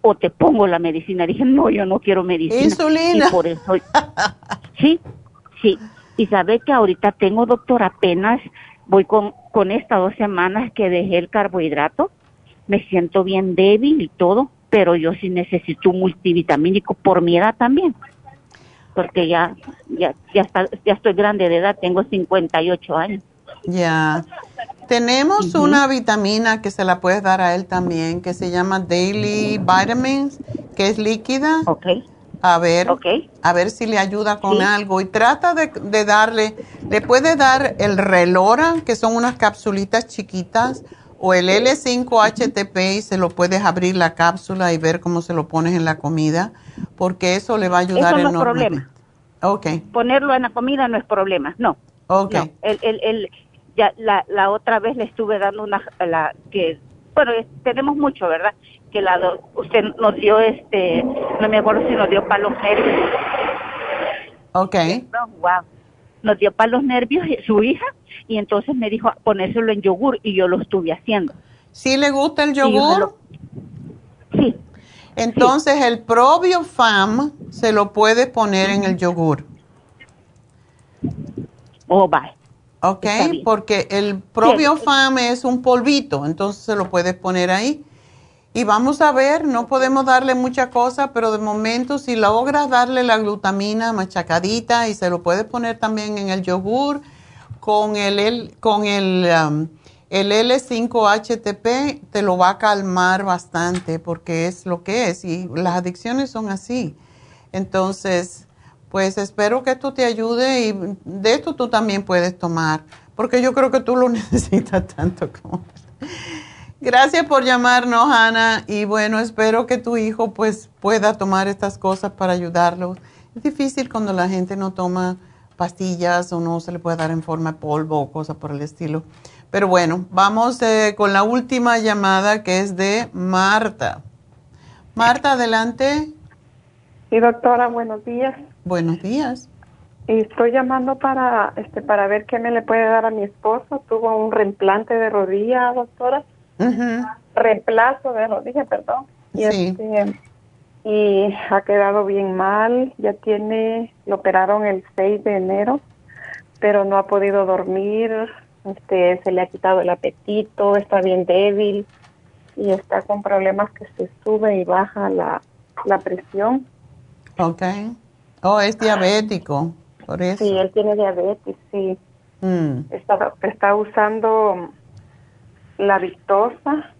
o te pongo la medicina. Dije, no, yo no quiero medicina. Insulina. Y por eso, sí, sí. Y sabe que ahorita tengo, doctora, apenas voy con, con estas dos semanas que dejé el carbohidrato, me siento bien débil y todo, pero yo sí necesito un multivitamínico por mi edad también, porque ya, ya, ya, está, ya estoy grande de edad, tengo 58 años. Ya. Tenemos una vitamina que se la puedes dar a él también, que se llama Daily Vitamins, que es líquida. Okay a ver, a ver si le ayuda con algo y trata de, darle, le puede dar el relora, que son unas capsulitas chiquitas, o el L5-HTP y se lo puedes abrir la cápsula y ver cómo se lo pones en la comida, porque eso le va a ayudar eso no Es problema. Okay. Ponerlo en la comida no es problema, no. Okay. el, el, el, ya la, la otra vez le estuve dando una, la que, bueno, tenemos mucho, ¿verdad? Que la usted nos dio este, no me acuerdo si nos dio para los nervios. Ok. wow. Nos dio para los nervios su hija y entonces me dijo ponérselo en yogur y yo lo estuve haciendo. ¿Sí le gusta el yogur? Sí. Entonces el Probio Fam se lo puede poner en el yogur. Oh, bye. Ok, porque el Probio Fam es un polvito, entonces se lo puedes poner ahí. Y vamos a ver, no podemos darle mucha cosa, pero de momento si logras darle la glutamina machacadita y se lo puedes poner también en el yogur con el, con el, um, el L5-HTP, te lo va a calmar bastante porque es lo que es y las adicciones son así. Entonces, pues espero que esto te ayude y de esto tú también puedes tomar, porque yo creo que tú lo necesitas tanto como... Gracias por llamarnos, Ana. Y bueno, espero que tu hijo pues pueda tomar estas cosas para ayudarlo. Es difícil cuando la gente no toma pastillas o no se le puede dar en forma de polvo o cosas por el estilo. Pero bueno, vamos eh, con la última llamada que es de Marta. Marta, adelante. Sí, doctora, buenos días. Buenos días. Y estoy llamando para este para ver qué me le puede dar a mi esposo. Tuvo un reimplante de rodilla, doctora reemplazo de rodilla, perdón. Y, este, y ha quedado bien mal, ya tiene, lo operaron el 6 de enero, pero no ha podido dormir, este, se le ha quitado el apetito, está bien débil y está con problemas que se sube y baja la, la presión. Ok. Oh, es diabético, por eso. Sí, él tiene diabetes, sí. Mm. Está, está usando la victosa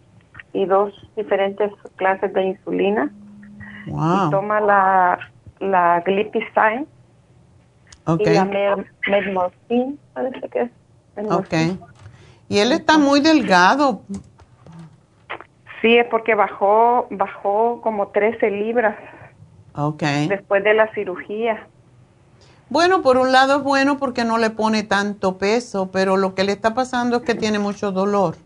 y dos diferentes clases de insulina. Y toma la, la glipizide y la medmorphine, parece que es. Ok. Y él está muy delgado. Sí, es porque bajó, bajó como 13 libras. Después de la cirugía. Bueno, por un lado es bueno porque no le pone tanto peso, pero lo que le está pasando es que tiene mucho dolor.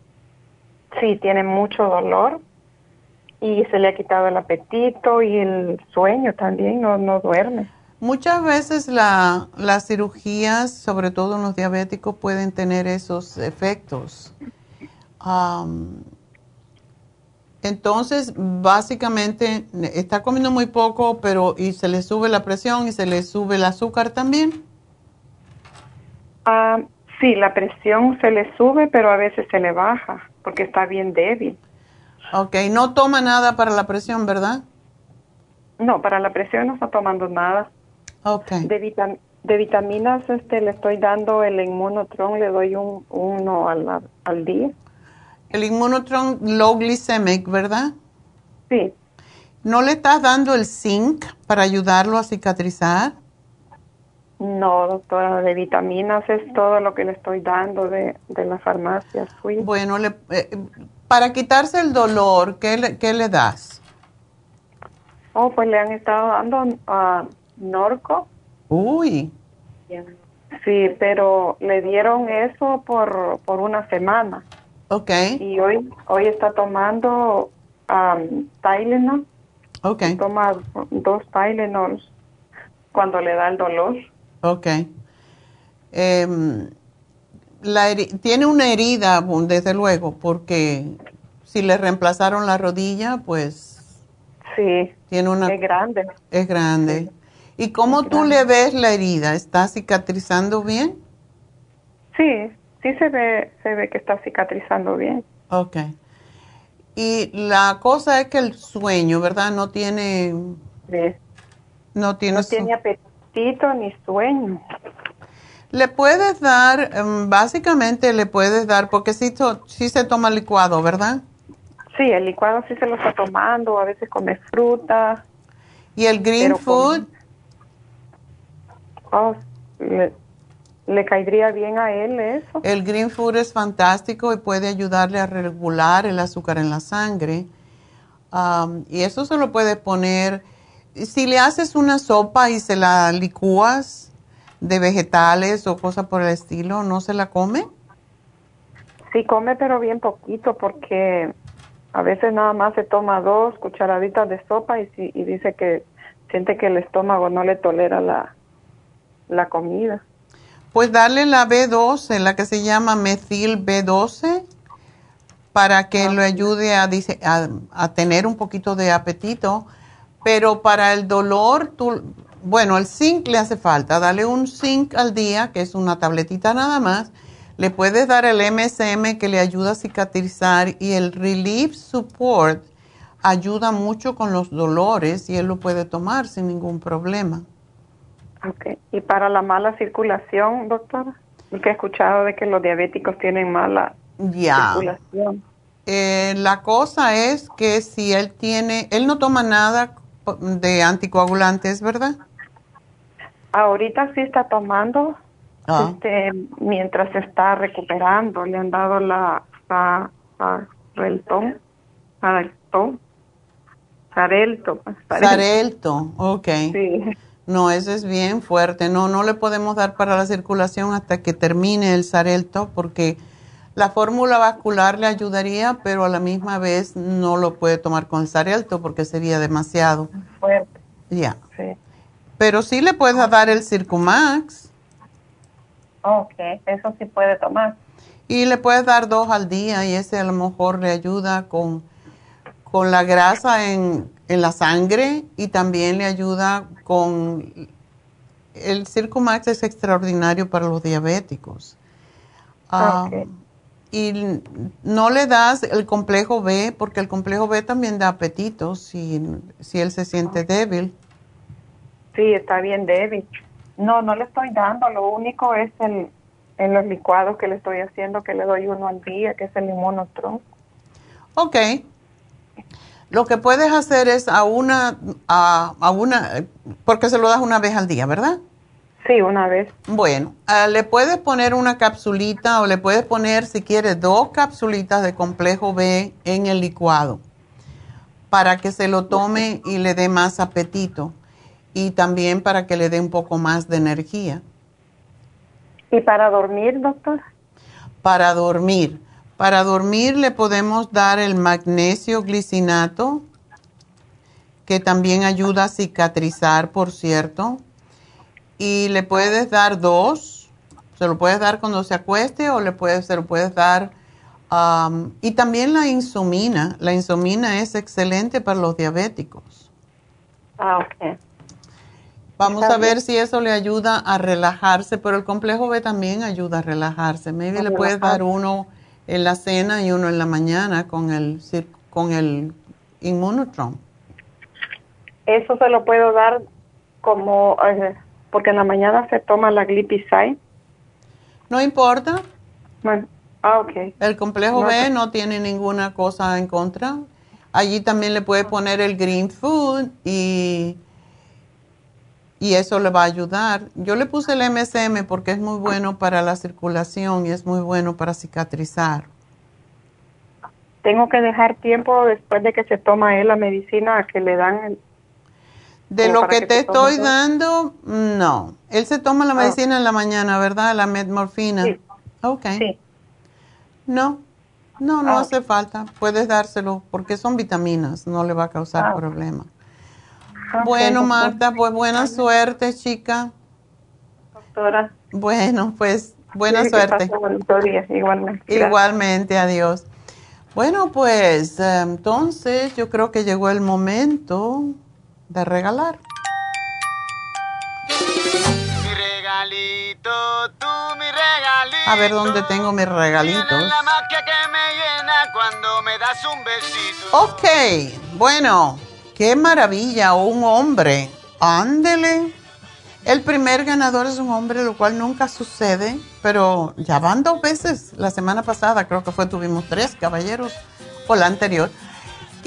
Sí, tiene mucho dolor y se le ha quitado el apetito y el sueño también, no, no duerme. Muchas veces la, las cirugías, sobre todo en los diabéticos, pueden tener esos efectos. Entonces, básicamente, está comiendo muy poco, pero y se le sube la presión y se le sube el azúcar también. Ah, sí, la presión se le sube, pero a veces se le baja porque está bien débil. Ok, no toma nada para la presión, ¿verdad? No, para la presión no está tomando nada. Ok. De, de vitaminas este, le estoy dando el inmunotron, le doy un, uno al, al día. El inmunotron low glycemic, ¿verdad? Sí. ¿No le estás dando el zinc para ayudarlo a cicatrizar? No, doctora, de vitaminas es todo lo que le estoy dando de, de la farmacia. Bueno, le, eh, para quitarse el dolor, ¿qué le, ¿qué le das? Oh, pues le han estado dando a Norco. Uy. Sí, pero le dieron eso por, por una semana. Ok. Y hoy, hoy está tomando um, Tylenol. Ok. Toma dos Tylenols cuando le da el dolor. Ok. La tiene una herida, desde luego, porque si le reemplazaron la rodilla, pues... Sí. Tiene una... Es grande. Es grande. ¿Y cómo tú le ves la herida? ¿Está cicatrizando bien? Sí, sí se ve, se ve que está cicatrizando bien. Ok. Y la cosa es que el sueño, ¿verdad? No tiene... Sí. No tiene... No tiene apetito ni sueño. Le puedes dar, em, básicamente le puedes dar, porque sí, sí se toma licuado, ¿verdad? Sí, el licuado sí se lo está tomando, a veces come fruta. ¿Y el green food? Oh, le, le, caería bien a él eso. El green food es fantástico y puede ayudarle a regular el azúcar en la sangre. y eso se lo puede poner, si le haces una sopa y se la licúas, de vegetales o cosas por el estilo, ¿no se la come? Sí, come, pero bien poquito, porque a veces nada más se toma dos cucharaditas de sopa y, y dice que siente que el estómago no le tolera la, la comida. Pues darle la B12, la que se llama metil B12, para que lo ayude a, a, a, tener un poquito de apetito. Pero para el dolor, tú, bueno, el zinc le hace falta. Dale un zinc al día, que es una tabletita nada más. Le puedes dar el MSM que le ayuda a cicatrizar y el Relief Support ayuda mucho con los dolores y él lo puede tomar sin ningún problema. Ok. ¿Y para la mala circulación, doctora? Porque he escuchado de que los diabéticos tienen mala circulación. Eh, la cosa es que si él tiene, él no toma nada de anticoagulantes, ¿verdad? Ahorita sí está tomando, ah. este, mientras está recuperando, le han dado la, la, la Relton, Sarelto. Sarelto, ok. Sí. No, ese es bien fuerte. No, no le podemos dar para la circulación hasta que termine el Sarelto porque la fórmula vascular le ayudaría, pero a la misma vez no lo puede tomar con el Sarelto porque sería demasiado. Fuerte. Ya. Sí. Pero sí le puedes dar el Circumax. Ok, eso sí puede tomar. Y le puedes dar dos al día y ese a lo mejor le ayuda con, con la grasa en, en la sangre y también le ayuda con... El Circumax es extraordinario para los diabéticos. Ah, y no le das el complejo B porque el complejo B también da apetito si, si él se siente débil. Sí, está bien débil. No, no le estoy dando, lo único es el, en los licuados que le estoy haciendo, que le doy uno al día, que es el inmunotron. Ok. Lo que puedes hacer es a una, a, a una, porque se lo das una vez al día, ¿verdad? Sí, una vez. Bueno, ah, le puedes poner una capsulita o le puedes poner, si quieres, dos capsulitas de complejo B en el licuado para que se lo tome y le dé más apetito y también para que le dé un poco más de energía. ¿Y para dormir, doctor? Para dormir. Para dormir le podemos dar el magnesio glicinato, que también ayuda a cicatrizar, por cierto. Y le puedes dar dos. Se lo puedes dar cuando se acueste o le puedes, se lo puedes dar y también la insumina. La insumina es excelente para los diabéticos. Ah, ok. Vamos a ver si eso le ayuda a relajarse, pero el complejo B también ayuda a relajarse. Maybe le puedes dar uno en la cena y uno en la mañana con el, con el Immunotron. Eso se lo puedo dar como, eh, porque en la mañana se toma la glipizide. No importa. ah, ok. El complejo B no tiene ninguna cosa en contra. Allí también le puede poner el green food y, y eso le va a ayudar. Yo le puse el MSM porque es muy bueno para la circulación y es muy bueno para cicatrizar. Tengo que dejar tiempo después de que se toma él la medicina a que le dan de lo que, te estoy dando, no. Él se toma la ah. medicina en la mañana, ¿verdad? La metmorfina. Sí. Ok. Sí. No, no, no ah. hace falta. Puedes dárselo porque son vitaminas, no le va a causar ah. problema. bueno, Marta, pues buena suerte, chica. Doctora. Bueno, pues buena suerte. igualmente. Igualmente, adiós. Bueno, pues eh, entonces yo creo que llegó el momento de regalar. Mi regalito, tú mi regalito. A ver dónde tengo mis regalitos. que me llena cuando me das un besito. Ok, bueno, qué maravilla, un hombre. Ándele. El primer ganador es un hombre, lo cual nunca sucede, pero ya van dos veces. La semana pasada creo que fue, tuvimos tres caballeros, o la anterior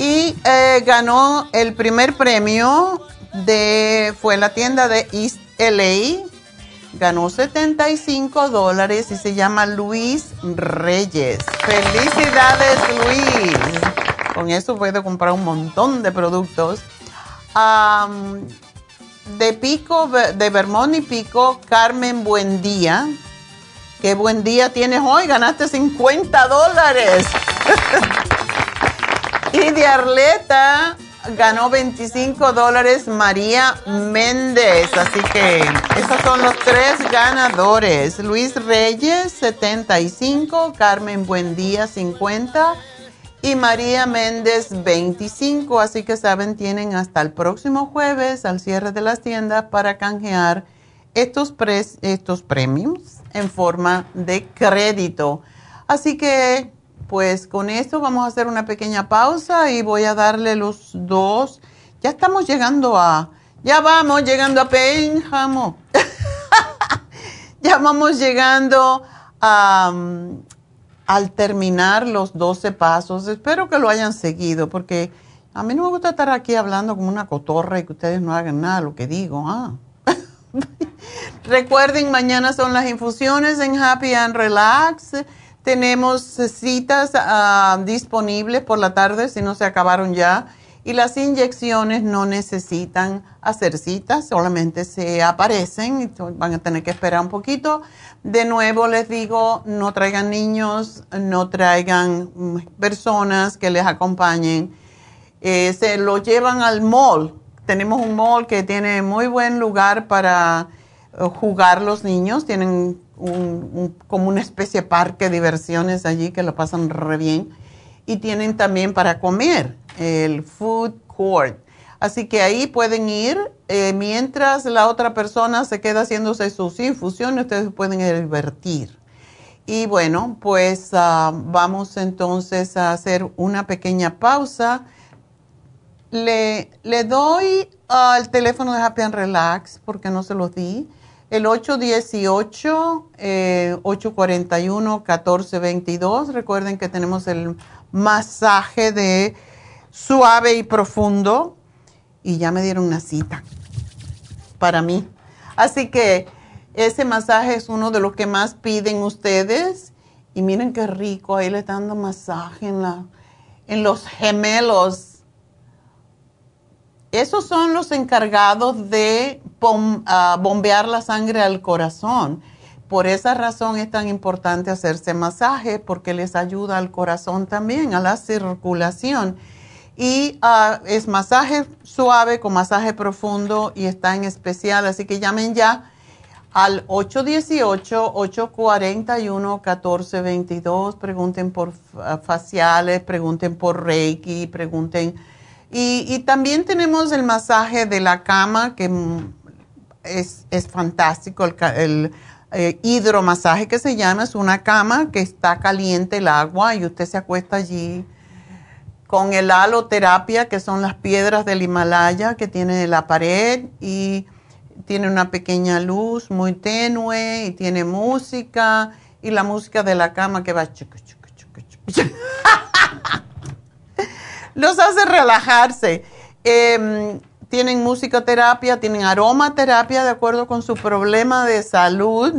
y eh, ganó el primer premio de, fue la tienda de East LA, ganó 75 dólares y se llama Luis Reyes. Felicidades Luis. Con eso puede comprar un montón de productos. de Pico, de Vermont y Pico, Carmen Buendía. Qué buen día tienes hoy, ganaste 50 dólares. Y de Arleta ganó 25 dólares María Méndez. Así que esos son los tres ganadores. Luis Reyes, 75. Carmen Buendía, 50. Y María Méndez, 25. Así que saben, tienen hasta el próximo jueves, al cierre de las tiendas, para canjear estos, estos premios en forma de crédito. Así que pues con esto vamos a hacer una pequeña pausa y voy a darle los dos. Ya estamos llegando a, ya vamos llegando a Pénjamo. ya vamos llegando a, al terminar los 12 pasos. Espero que lo hayan seguido porque a mí no me gusta estar aquí hablando como una cotorra y que ustedes no hagan nada lo que digo. Ah. Recuerden, mañana son las infusiones en Happy and Relax. Tenemos citas ah, disponibles por la tarde si no se acabaron ya. Y las inyecciones no necesitan hacer citas, solamente se aparecen y van a tener que esperar un poquito. De nuevo les digo, no traigan niños, no traigan mm, personas que les acompañen. Eh, se lo llevan al mall. Tenemos un mall que tiene muy buen lugar para eh, jugar los niños. Tienen como una especie de parque de diversiones allí que lo pasan re bien. Y tienen también para comer el food court. Así que ahí pueden ir eh, mientras la otra persona se queda haciéndose sus infusiones, ustedes pueden divertir. Y bueno, pues ah, vamos entonces a hacer una pequeña pausa. Le, le doy al teléfono de Happy and Relax porque no se los di el 818-841-1422. Eh, Recuerden que tenemos el masaje de suave y profundo. Y ya me dieron una cita para mí. Así que ese masaje es uno de los que más piden ustedes. Y miren qué rico, ahí le están dando masaje en, la, en los gemelos esos son los encargados de ah, bombear la sangre al corazón. Por esa razón es tan importante hacerse masaje porque les ayuda al corazón también, a la circulación. Y ah, es masaje suave con masaje profundo y está en especial, así que llamen ya al 818-841-1422. Pregunten por faciales, pregunten por Reiki, pregunten. Y, también tenemos el masaje de la cama, que es, fantástico, el, el eh, hidromasaje que se llama, es una cama que está caliente el agua y usted se acuesta allí con el haloterapia, que son las piedras del Himalaya que tiene la pared y tiene una pequeña luz muy tenue y tiene música y la música de la cama que va los hace relajarse. Em, tienen musicoterapia, tienen aromaterapia de acuerdo con su problema de salud.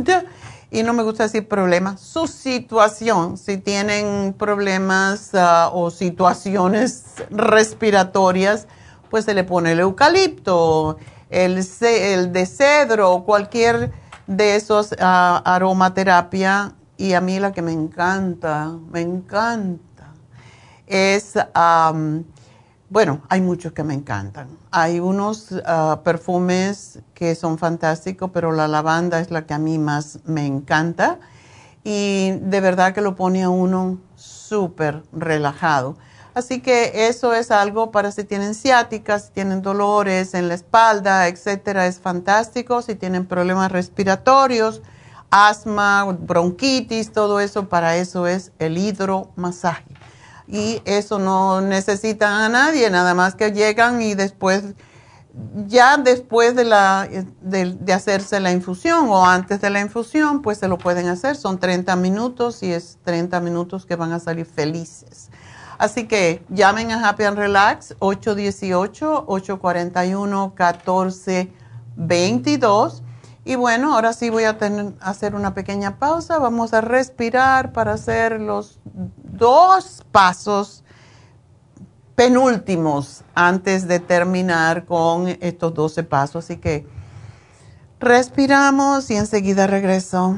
Y no me gusta decir problema, su situación. Si tienen problemas ah, o situaciones respiratorias, pues se le pone el eucalipto el, el de cedro cualquier de esos uh, aromaterapia. Y a mí la que me encanta, me encanta, es, bueno, hay muchos que me encantan. Hay unos ah, perfumes que son fantásticos, pero la lavanda es la que a mí más me encanta. Y de verdad que lo pone a uno súper relajado. Así que eso es algo para si tienen ciáticas, si tienen dolores en la espalda, etcétera, es fantástico. Si tienen problemas respiratorios, asma, bronquitis, todo eso, para eso es el hidromasaje. Y eso no necesitan a nadie, nada más que llegan y después, ya después de, la, de, de hacerse la infusión o antes de la infusión, pues se lo pueden hacer. Son 30 minutos y es 30 minutos que van a salir felices. Así que llamen a Happy and Relax 818-841-1422. Y bueno, ahora sí voy a hacer una pequeña pausa. Vamos a respirar para hacer los dos pasos penúltimos antes de terminar con estos 12 pasos. Así que respiramos y enseguida regreso.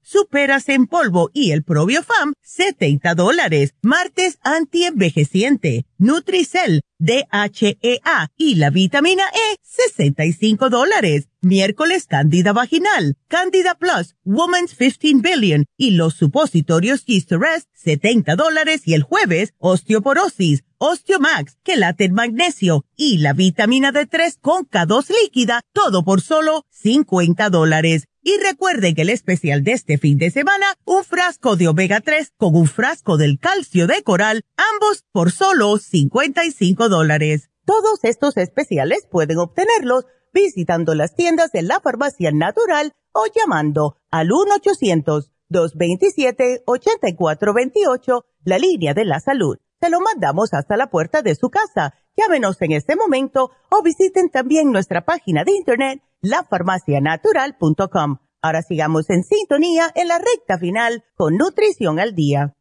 superas en polvo y el Probiofam, 70 dólares. Martes, antienvejeciente, Nutricel, DHEA y la vitamina E, 65 dólares. Miércoles, Candida Vaginal, Candida Plus, Woman's 15 Billion y los supositorios Yeast Rest, 70 dólares. Y el jueves, Osteoporosis, Osteomax, Quelate Magnesio y la vitamina D3 con K2 líquida, todo por solo 50 dólares. Y recuerden que el especial de este fin de semana, un frasco de omega 3 con un frasco del calcio de coral, ambos por solo 55 dólares. Todos estos especiales pueden obtenerlos visitando las tiendas de la farmacia natural o llamando al 1-800-227-8428, la línea de la salud. Se lo mandamos hasta la puerta de su casa. Llámenos en este momento o visiten también nuestra página de internet lafarmacianatural.com. Ahora sigamos en sintonía en la recta final con Nutrición al Día.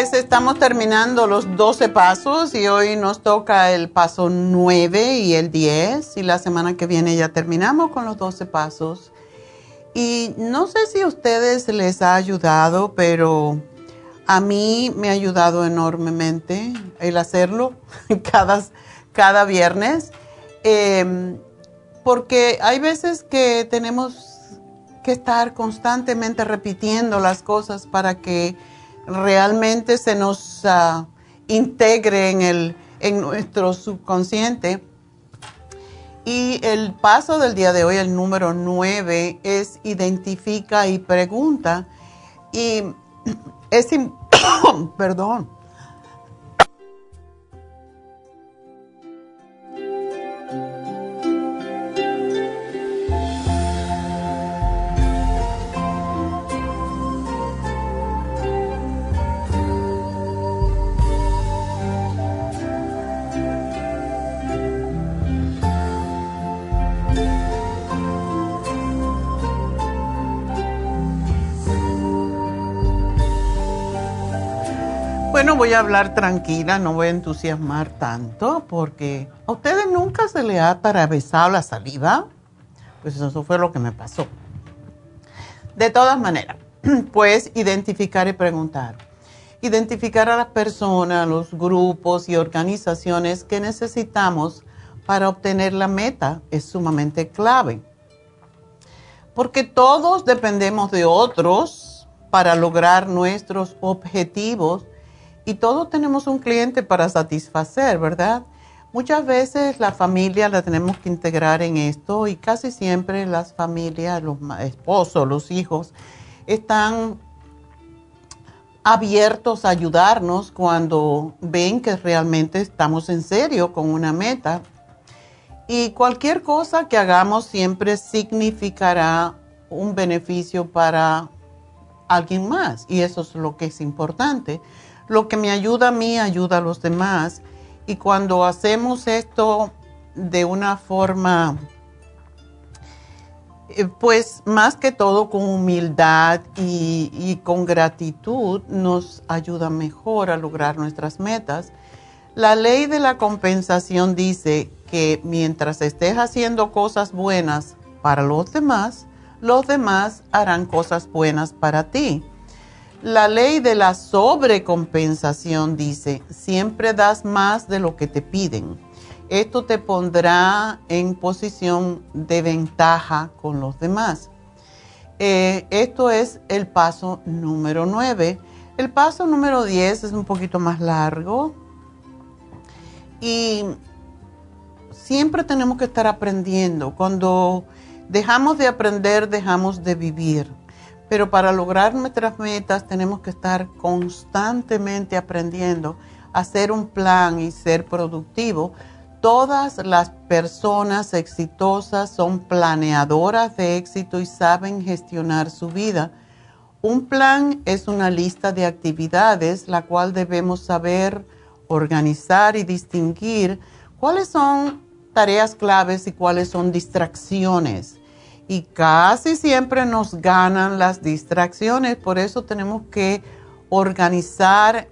Pues estamos terminando los 12 pasos y hoy nos toca el paso 9 y el 10 y la semana que viene ya terminamos con los 12 pasos. Y no sé si a ustedes les ha ayudado, pero a mí me ha ayudado enormemente el hacerlo cada, cada viernes, em, porque hay veces que tenemos que estar constantemente repitiendo las cosas para que realmente se nos ah, integre en, el, en nuestro subconsciente. Y el paso del día de hoy, el número 9, es identifica y pregunta. Y es, perdón, voy a hablar tranquila, no voy a entusiasmar tanto porque a ustedes nunca se les ha atravesado la saliva. Pues eso fue lo que me pasó. De todas maneras, pues identificar y preguntar. Identificar a las personas, los grupos y organizaciones que necesitamos para obtener la meta es sumamente clave. Porque todos dependemos de otros para lograr nuestros objetivos y todos tenemos un cliente para satisfacer, ¿verdad? Muchas veces la familia la tenemos que integrar en esto y casi siempre las familias, los esposos, los hijos, están abiertos a ayudarnos cuando ven que realmente estamos en serio con una meta. Y cualquier cosa que hagamos siempre significará un beneficio para alguien más. Y eso es lo que es importante lo que me ayuda a mí ayuda a los demás. Y cuando hacemos esto de una forma, eh, pues más que todo con humildad y, con gratitud, nos ayuda mejor a lograr nuestras metas. La ley de la compensación dice que mientras estés haciendo cosas buenas para los demás, los demás harán cosas buenas para ti. La ley de la sobrecompensación dice, siempre das más de lo que te piden. Esto te pondrá en posición de ventaja con los demás. Eh, esto es el paso número 9. El paso número 10 es un poquito más largo y siempre tenemos que estar aprendiendo. Cuando dejamos de aprender, dejamos de vivir. Pero para lograr nuestras metas tenemos que estar constantemente aprendiendo a hacer un plan y ser productivo. Todas las personas exitosas son planeadoras de éxito y saben gestionar su vida. Un plan es una lista de actividades la cual debemos saber organizar y distinguir cuáles son tareas claves y cuáles son distracciones y casi siempre nos ganan las distracciones, por eso tenemos que organizar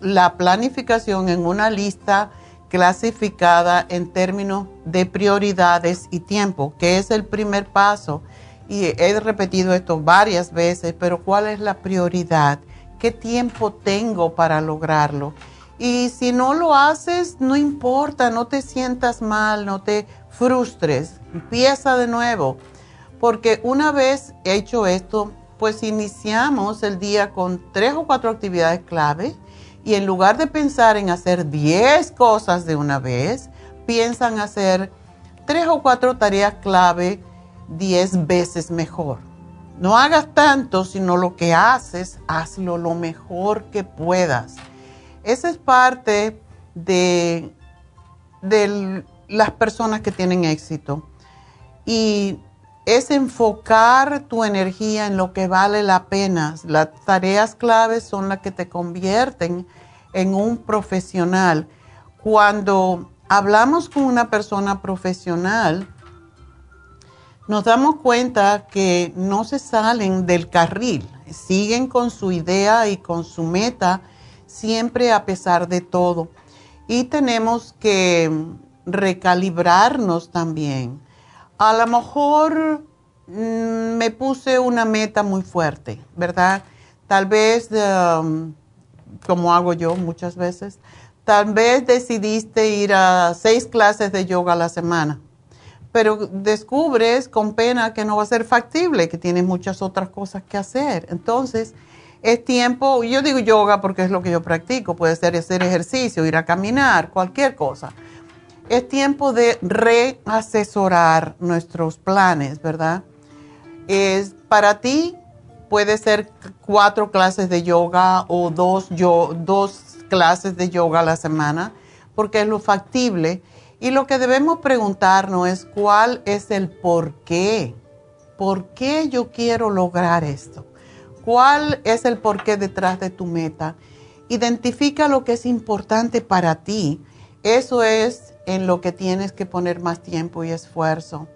la planificación en una lista clasificada en términos de prioridades y tiempo, que es el primer paso. Y he repetido esto varias veces, pero ¿cuál es la prioridad? ¿Qué tiempo tengo para lograrlo? Y si no lo haces, no importa, no te sientas mal, no te frustres, empieza de nuevo porque una vez hecho esto, pues iniciamos el día con tres o cuatro actividades clave y en lugar de pensar en hacer diez cosas de una vez, piensan hacer tres o cuatro tareas clave diez veces mejor. No hagas tanto, sino lo que haces, hazlo lo mejor que puedas. Esa es parte de, de las personas que tienen éxito. Y es enfocar tu energía en lo que vale la pena. Las tareas claves son las que te convierten en un profesional. Cuando hablamos con una persona profesional, nos damos cuenta que no se salen del carril, siguen con su idea y con su meta siempre a pesar de todo. Y tenemos que recalibrarnos también a lo mejor mm, me puse una meta muy fuerte, ¿verdad? Tal vez, um, como hago yo muchas veces, tal vez decidiste ir a seis clases de yoga a la semana, pero descubres con pena que no va a ser factible, que tienes muchas otras cosas que hacer. Entonces, es tiempo, yo digo yoga porque es lo que yo practico, puede ser hacer ejercicio, ir a caminar, cualquier cosa es tiempo de reasesorar nuestros planes, ¿verdad? Es para ti puede ser cuatro clases de yoga o dos, dos clases de yoga a la semana, porque es lo factible. Y lo que debemos preguntarnos es cuál es el por qué. ¿Por qué yo quiero lograr esto? ¿Cuál es el por qué detrás de tu meta? Identifica lo que es importante para ti. Eso es en lo que tienes que poner más tiempo y esfuerzo.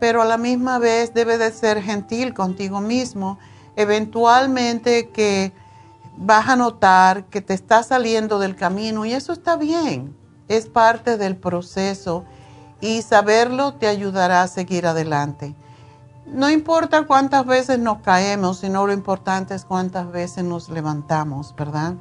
Pero a la misma vez debe de ser gentil contigo mismo. Eventualmente que vas a notar que te estás saliendo del camino y eso está bien. Es parte del proceso y saberlo te ayudará a seguir adelante. No importa cuántas veces nos caemos, sino lo importante es cuántas veces nos levantamos, ¿verdad?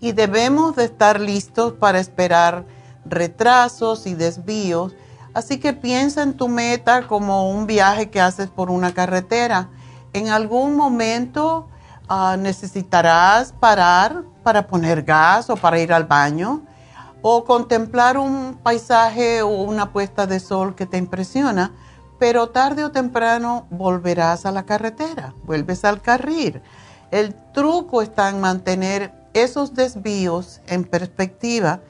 Y debemos de estar listos para esperar retrasos y desvíos. Así que piensa en tu meta como un viaje que haces por una carretera. En algún momento ah, necesitarás parar para poner gas o para ir al baño o contemplar un paisaje o una puesta de sol que te impresiona, pero tarde o temprano volverás a la carretera, vuelves al carril. El truco está en mantener esos desvíos en perspectiva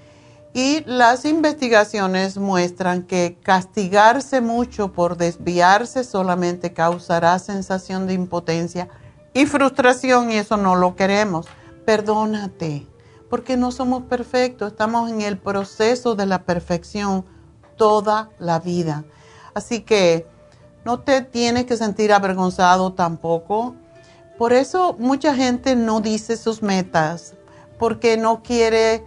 y las investigaciones muestran que castigarse mucho por desviarse solamente causará sensación de impotencia y frustración y eso no lo queremos. Perdónate, porque no somos perfectos, estamos en el proceso de la perfección toda la vida. Así que no te tienes que sentir avergonzado tampoco. Por eso mucha gente no dice sus metas, porque no quiere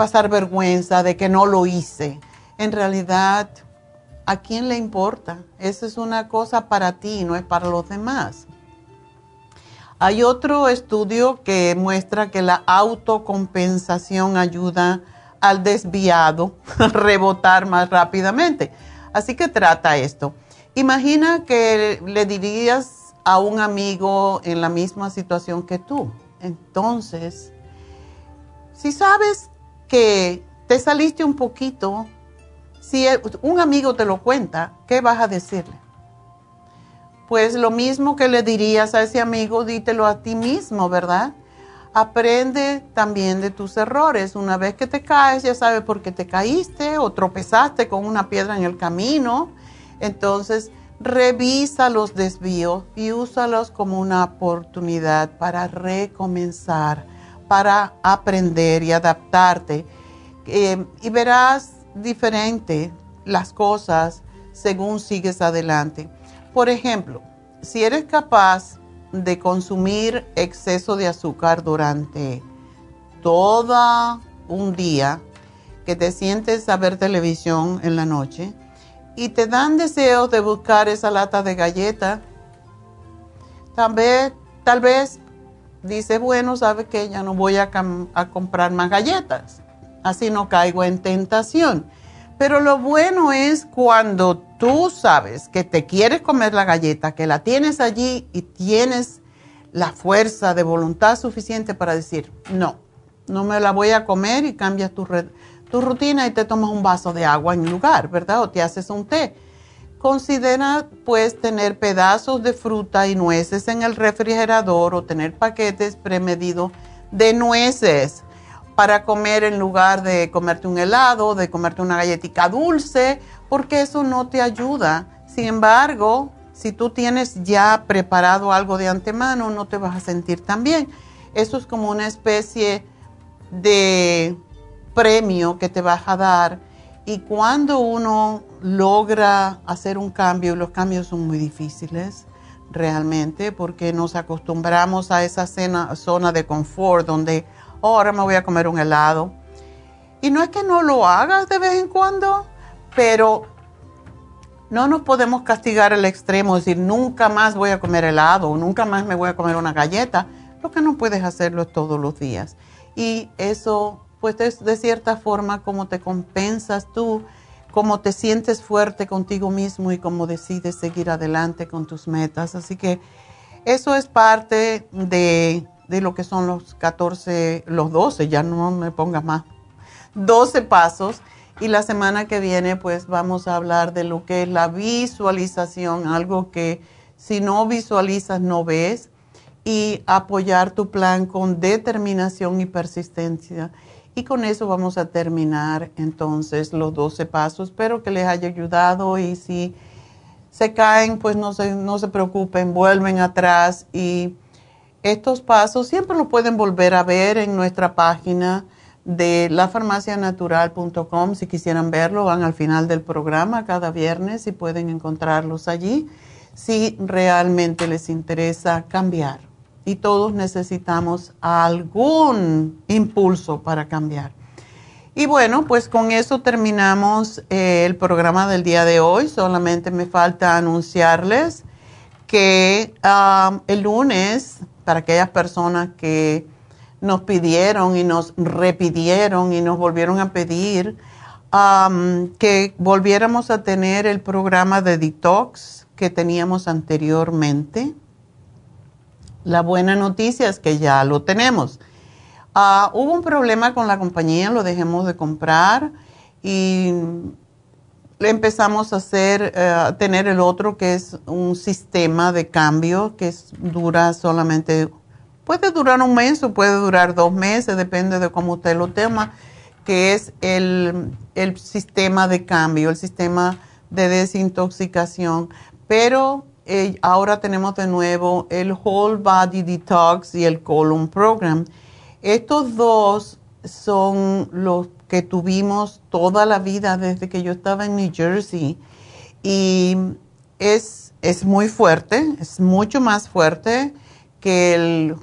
pasar vergüenza de que no lo hice. En realidad, ¿a quién le importa? Eso es una cosa para ti, no es para los demás. Hay otro estudio que muestra que la autocompensación ayuda al desviado a rebotar más rápidamente. Así que trata esto. Imagina que le dirías a un amigo en la misma situación que tú. Entonces, si sabes que te saliste un poquito, si un amigo te lo cuenta, ¿qué vas a decirle? Pues lo mismo que le dirías a ese amigo, dítelo a ti mismo, ¿verdad? Aprende también de tus errores. Una vez que te caes, ya sabes por qué te caíste o tropezaste con una piedra en el camino. Entonces, revisa los desvíos y úsalos como una oportunidad para recomenzar para aprender y adaptarte. Eh, y verás diferente las cosas según sigues adelante. Por ejemplo, si eres capaz de consumir exceso de azúcar durante todo un día, que te sientes a ver televisión en la noche y te dan deseos de buscar esa lata de galleta, tal vez, tal vez dice, bueno, sabe que ya no voy a, comprar más galletas, así no caigo en tentación. Pero lo bueno es cuando tú sabes que te quieres comer la galleta, que la tienes allí y tienes la fuerza de voluntad suficiente para decir, no, no me la voy a comer y cambias tu, tu rutina y te tomas un vaso de agua en lugar, ¿verdad? O te haces un té Considera pues tener pedazos de fruta y nueces en el refrigerador o tener paquetes premedidos de nueces para comer en lugar de comerte un helado, de comerte una galletita dulce, porque eso no te ayuda. Sin embargo, si tú tienes ya preparado algo de antemano, no te vas a sentir tan bien. Eso es como una especie de premio que te vas a dar. Y cuando uno logra hacer un cambio, los cambios son muy difíciles realmente, porque nos acostumbramos a esa zona de confort donde oh, ahora me voy a comer un helado. Y no es que no lo hagas de vez en cuando, pero no nos podemos castigar al extremo, decir nunca más voy a comer helado o nunca más me voy a comer una galleta. Lo que no puedes hacerlo es todos los días. Y eso, pues es de cierta forma como te compensas tú, como te sientes fuerte contigo mismo y como decides seguir adelante con tus metas. Así que eso es parte de, de lo que son los 14, los 12, ya no me pongas más, 12 pasos. Y la semana que viene pues vamos a hablar de lo que es la visualización, algo que si no visualizas no ves y apoyar tu plan con determinación y persistencia. Y con eso vamos a terminar entonces los 12 pasos. Espero que les haya ayudado y si se caen, pues no se, no se preocupen, vuelven atrás y estos pasos siempre los pueden volver a ver en nuestra página de lafarmacianatural.com. Si quisieran verlo, van al final del programa cada viernes y pueden encontrarlos allí si realmente les interesa cambiar y todos necesitamos algún impulso para cambiar. Y bueno, pues con eso terminamos eh, el programa del día de hoy. Solamente me falta anunciarles que um, el lunes, para aquellas personas que nos pidieron y nos repidieron y nos volvieron a pedir que volviéramos a tener el programa de detox que teníamos anteriormente la buena noticia es que ya lo tenemos. Ah, hubo un problema con la compañía, lo dejemos de comprar y empezamos a hacer, eh, tener el otro que es un sistema de cambio que dura solamente, puede durar un mes o puede durar dos meses, depende de cómo usted lo tema, que es el, el sistema de cambio, el sistema de desintoxicación. Pero eh, ahora tenemos de nuevo el Whole Body Detox y el Colon Program. Estos dos son los que tuvimos toda la vida desde que yo estaba en New Jersey y es, es muy fuerte, es mucho más fuerte que el,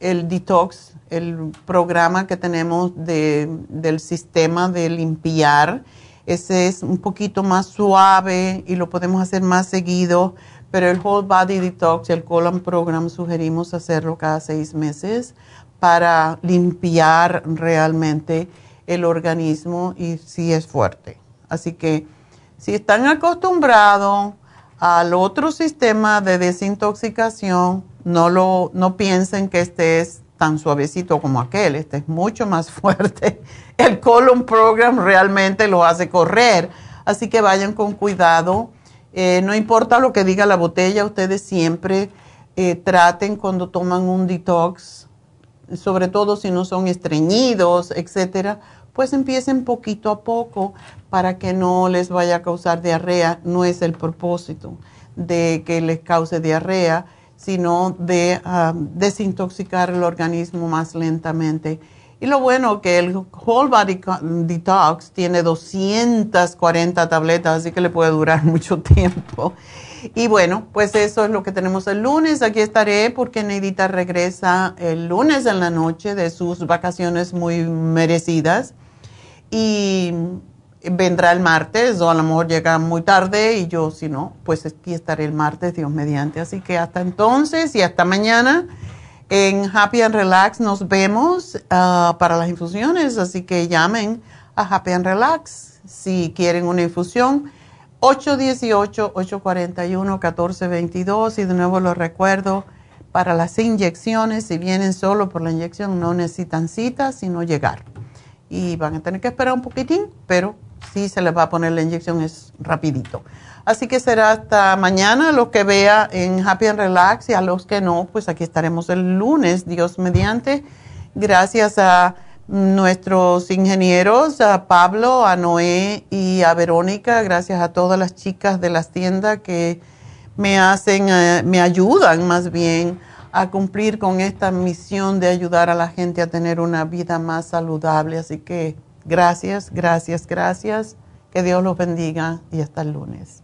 el detox, el programa que tenemos de, del sistema de limpiar. Ese es un poquito más suave y lo podemos hacer más seguido pero el Whole Body Detox el Colon Program sugerimos hacerlo cada seis meses para limpiar realmente el organismo y si es fuerte. Así que si están acostumbrados al otro sistema de desintoxicación, no, lo, no piensen que este es tan suavecito como aquel, este es mucho más fuerte. El colon program realmente lo hace correr, así que vayan con cuidado eh, no importa lo que diga la botella, ustedes siempre eh, traten cuando toman un detox, sobre todo si no son estreñidos, etcétera, pues empiecen poquito a poco para que no les vaya a causar diarrea. No es el propósito de que les cause diarrea, sino de ah, desintoxicar el organismo más lentamente y lo bueno que el Whole Body Detox tiene 240 tabletas, así que le puede durar mucho tiempo. Y bueno, pues eso es lo que tenemos el lunes. Aquí estaré porque Neidita regresa el lunes en la noche de sus vacaciones muy merecidas. Y vendrá el martes o a lo mejor llega muy tarde y yo si no, pues aquí estaré el martes, Dios mediante. Así que hasta entonces y hasta mañana. En Happy and Relax nos vemos ah, para las infusiones, así que llamen a Happy and Relax si quieren una infusión. 818-841-1422 y de nuevo lo recuerdo, para las inyecciones, si vienen solo por la inyección, no necesitan cita, sino llegar. Y van a tener que esperar un poquitín, pero si se les va a poner la inyección es rapidito. Así que será hasta mañana lo que vea en Happy and Relax y a los que no, pues aquí estaremos el lunes, Dios mediante. Gracias a nuestros ingenieros, a Pablo, a Noé y a Verónica, gracias a todas las chicas de las tiendas que me hacen, eh, me ayudan más bien a cumplir con esta misión de ayudar a la gente a tener una vida más saludable. Así que gracias, gracias, gracias. Que Dios los bendiga y hasta el lunes.